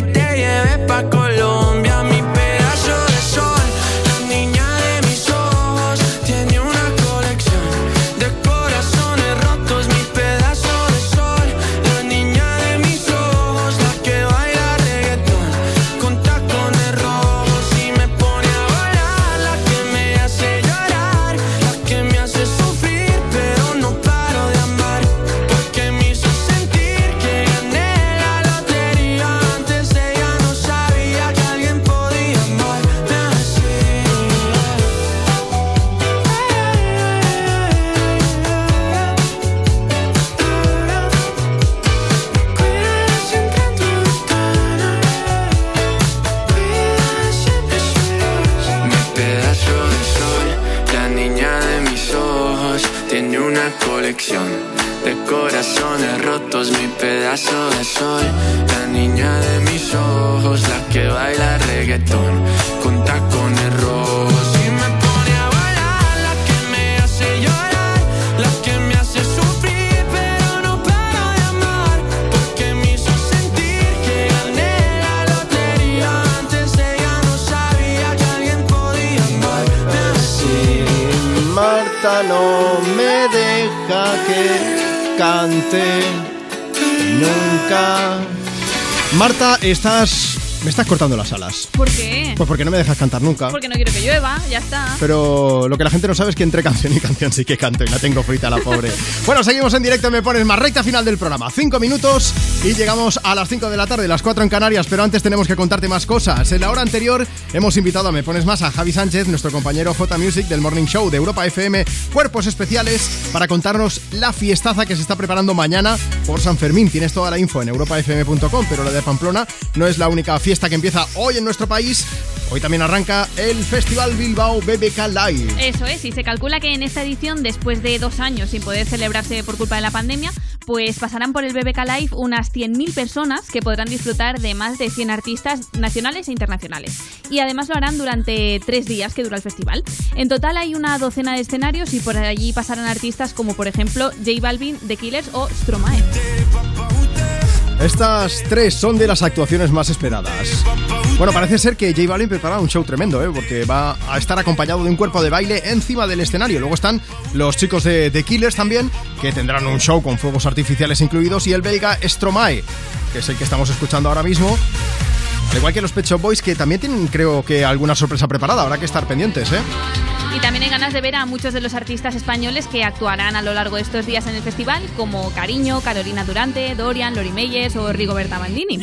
Marta no me deja que cante nunca. Marta, estás. Me estás cortando las alas. ¿Por qué? Pues porque no me dejas cantar nunca. Porque no quiero que llueva, ya está. Pero lo que la gente no sabe es que entre canción y canción sí que canto y la tengo frita la pobre. (laughs) bueno, seguimos en directo, me pones más recta final del programa. Cinco minutos y llegamos a las 5 de la tarde, las 4 en Canarias, pero antes tenemos que contarte más cosas. En la hora anterior hemos invitado a Me Pones Más a Javi Sánchez, nuestro compañero J Music del Morning Show de Europa FM, Cuerpos Especiales, para contarnos la fiestaza que se está preparando mañana por San Fermín. Tienes toda la info en europafm.com, pero la de Pamplona no es la única fiesta que empieza hoy en nuestro país. Hoy también arranca el Festival Bilbao BBK Live. Eso es, y se calcula que en esta edición, después de dos años sin poder celebrarse por culpa de la pandemia, pues pasarán por el BBK Live unas 100.000 personas que podrán disfrutar de más de 100 artistas nacionales e internacionales. Y además lo harán durante tres días que dura el festival. En total hay una docena de escenarios y por allí pasarán artistas como por ejemplo J Balvin, The Killers o Stromae. Estas tres son de las actuaciones más esperadas. Bueno, parece ser que J Balvin prepara un show tremendo, ¿eh? porque va a estar acompañado de un cuerpo de baile encima del escenario. Luego están los chicos de The Killers también, que tendrán un show con fuegos artificiales incluidos, y el belga Stromae, que es el que estamos escuchando ahora mismo. Al igual que los Pet Shop Boys, que también tienen, creo que, alguna sorpresa preparada. Habrá que estar pendientes, ¿eh? Y también hay ganas de ver a muchos de los artistas españoles que actuarán a lo largo de estos días en el festival, como Cariño, Carolina Durante, Dorian, Lori Meyes o Rigoberta Bandini.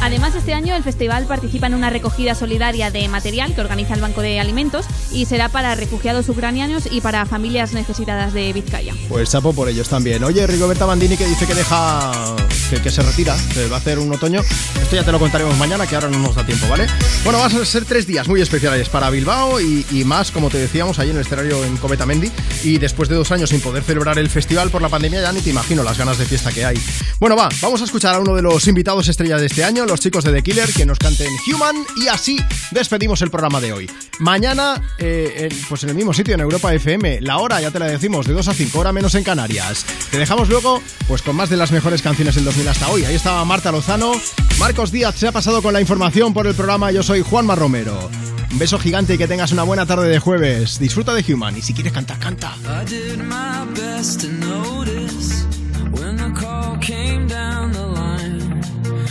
Además, este año el festival participa en una recogida solidaria de material que organiza el Banco de Alimentos y será para refugiados ucranianos y para familias necesitadas de Vizcaya. Pues chapo por ellos también. Oye, Rigoberta Bandini que dice que deja, que, se retira, que va a hacer un otoño. Esto ya te lo contaremos mañana, que ahora no nos da tiempo, ¿vale? Bueno, van a ser tres días muy especiales para Bilbao y, más, como te decíamos, ahí en el escenario en Cometamendi. Y después de dos años sin poder celebrar el festival por la pandemia, ya ni te imagino las ganas de fiesta que hay. Bueno, va, vamos a escuchar a uno de los invitados estrella de este año, los chicos de The Killer, que nos canten Human y así despedimos el programa de hoy. Mañana, eh, en- pues en el mismo sitio, en Europa FM, la hora, ya te la decimos, de 2 a 5, hora menos en Canarias. Te dejamos luego, pues con más de las mejores canciones del 2000 hasta hoy. Ahí estaba Marta Lozano, Marcos Díaz se ha pasado con la información por el programa, yo soy Juanma Romero. Un beso gigante y que tengas una buena tarde de jueves. Disfruta de Human y si quieres cantar, canta. Line.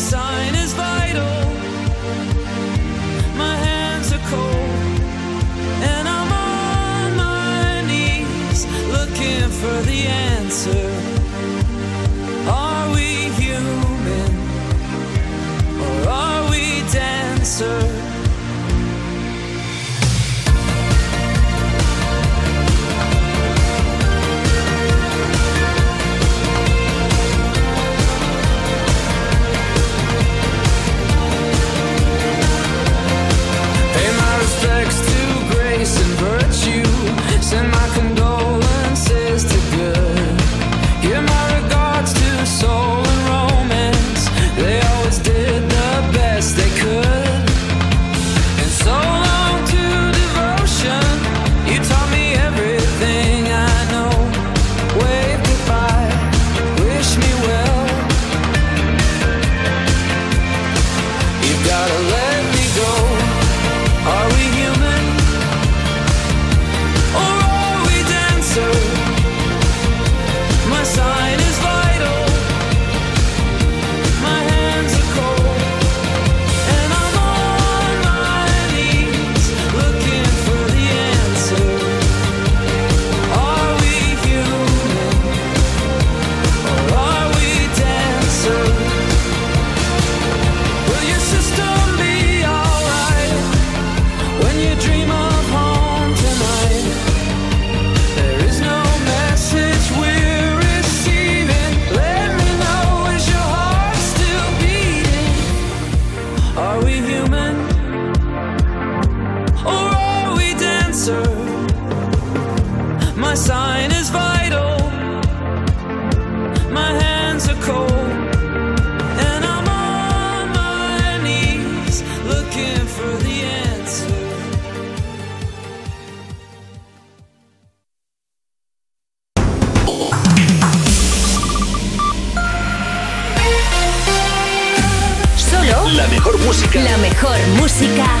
Sign is vital. My hands are cold. And I'm on my knees looking for the answer. Are we human? Or are we dancer? Virtue. Send my condolences mejor música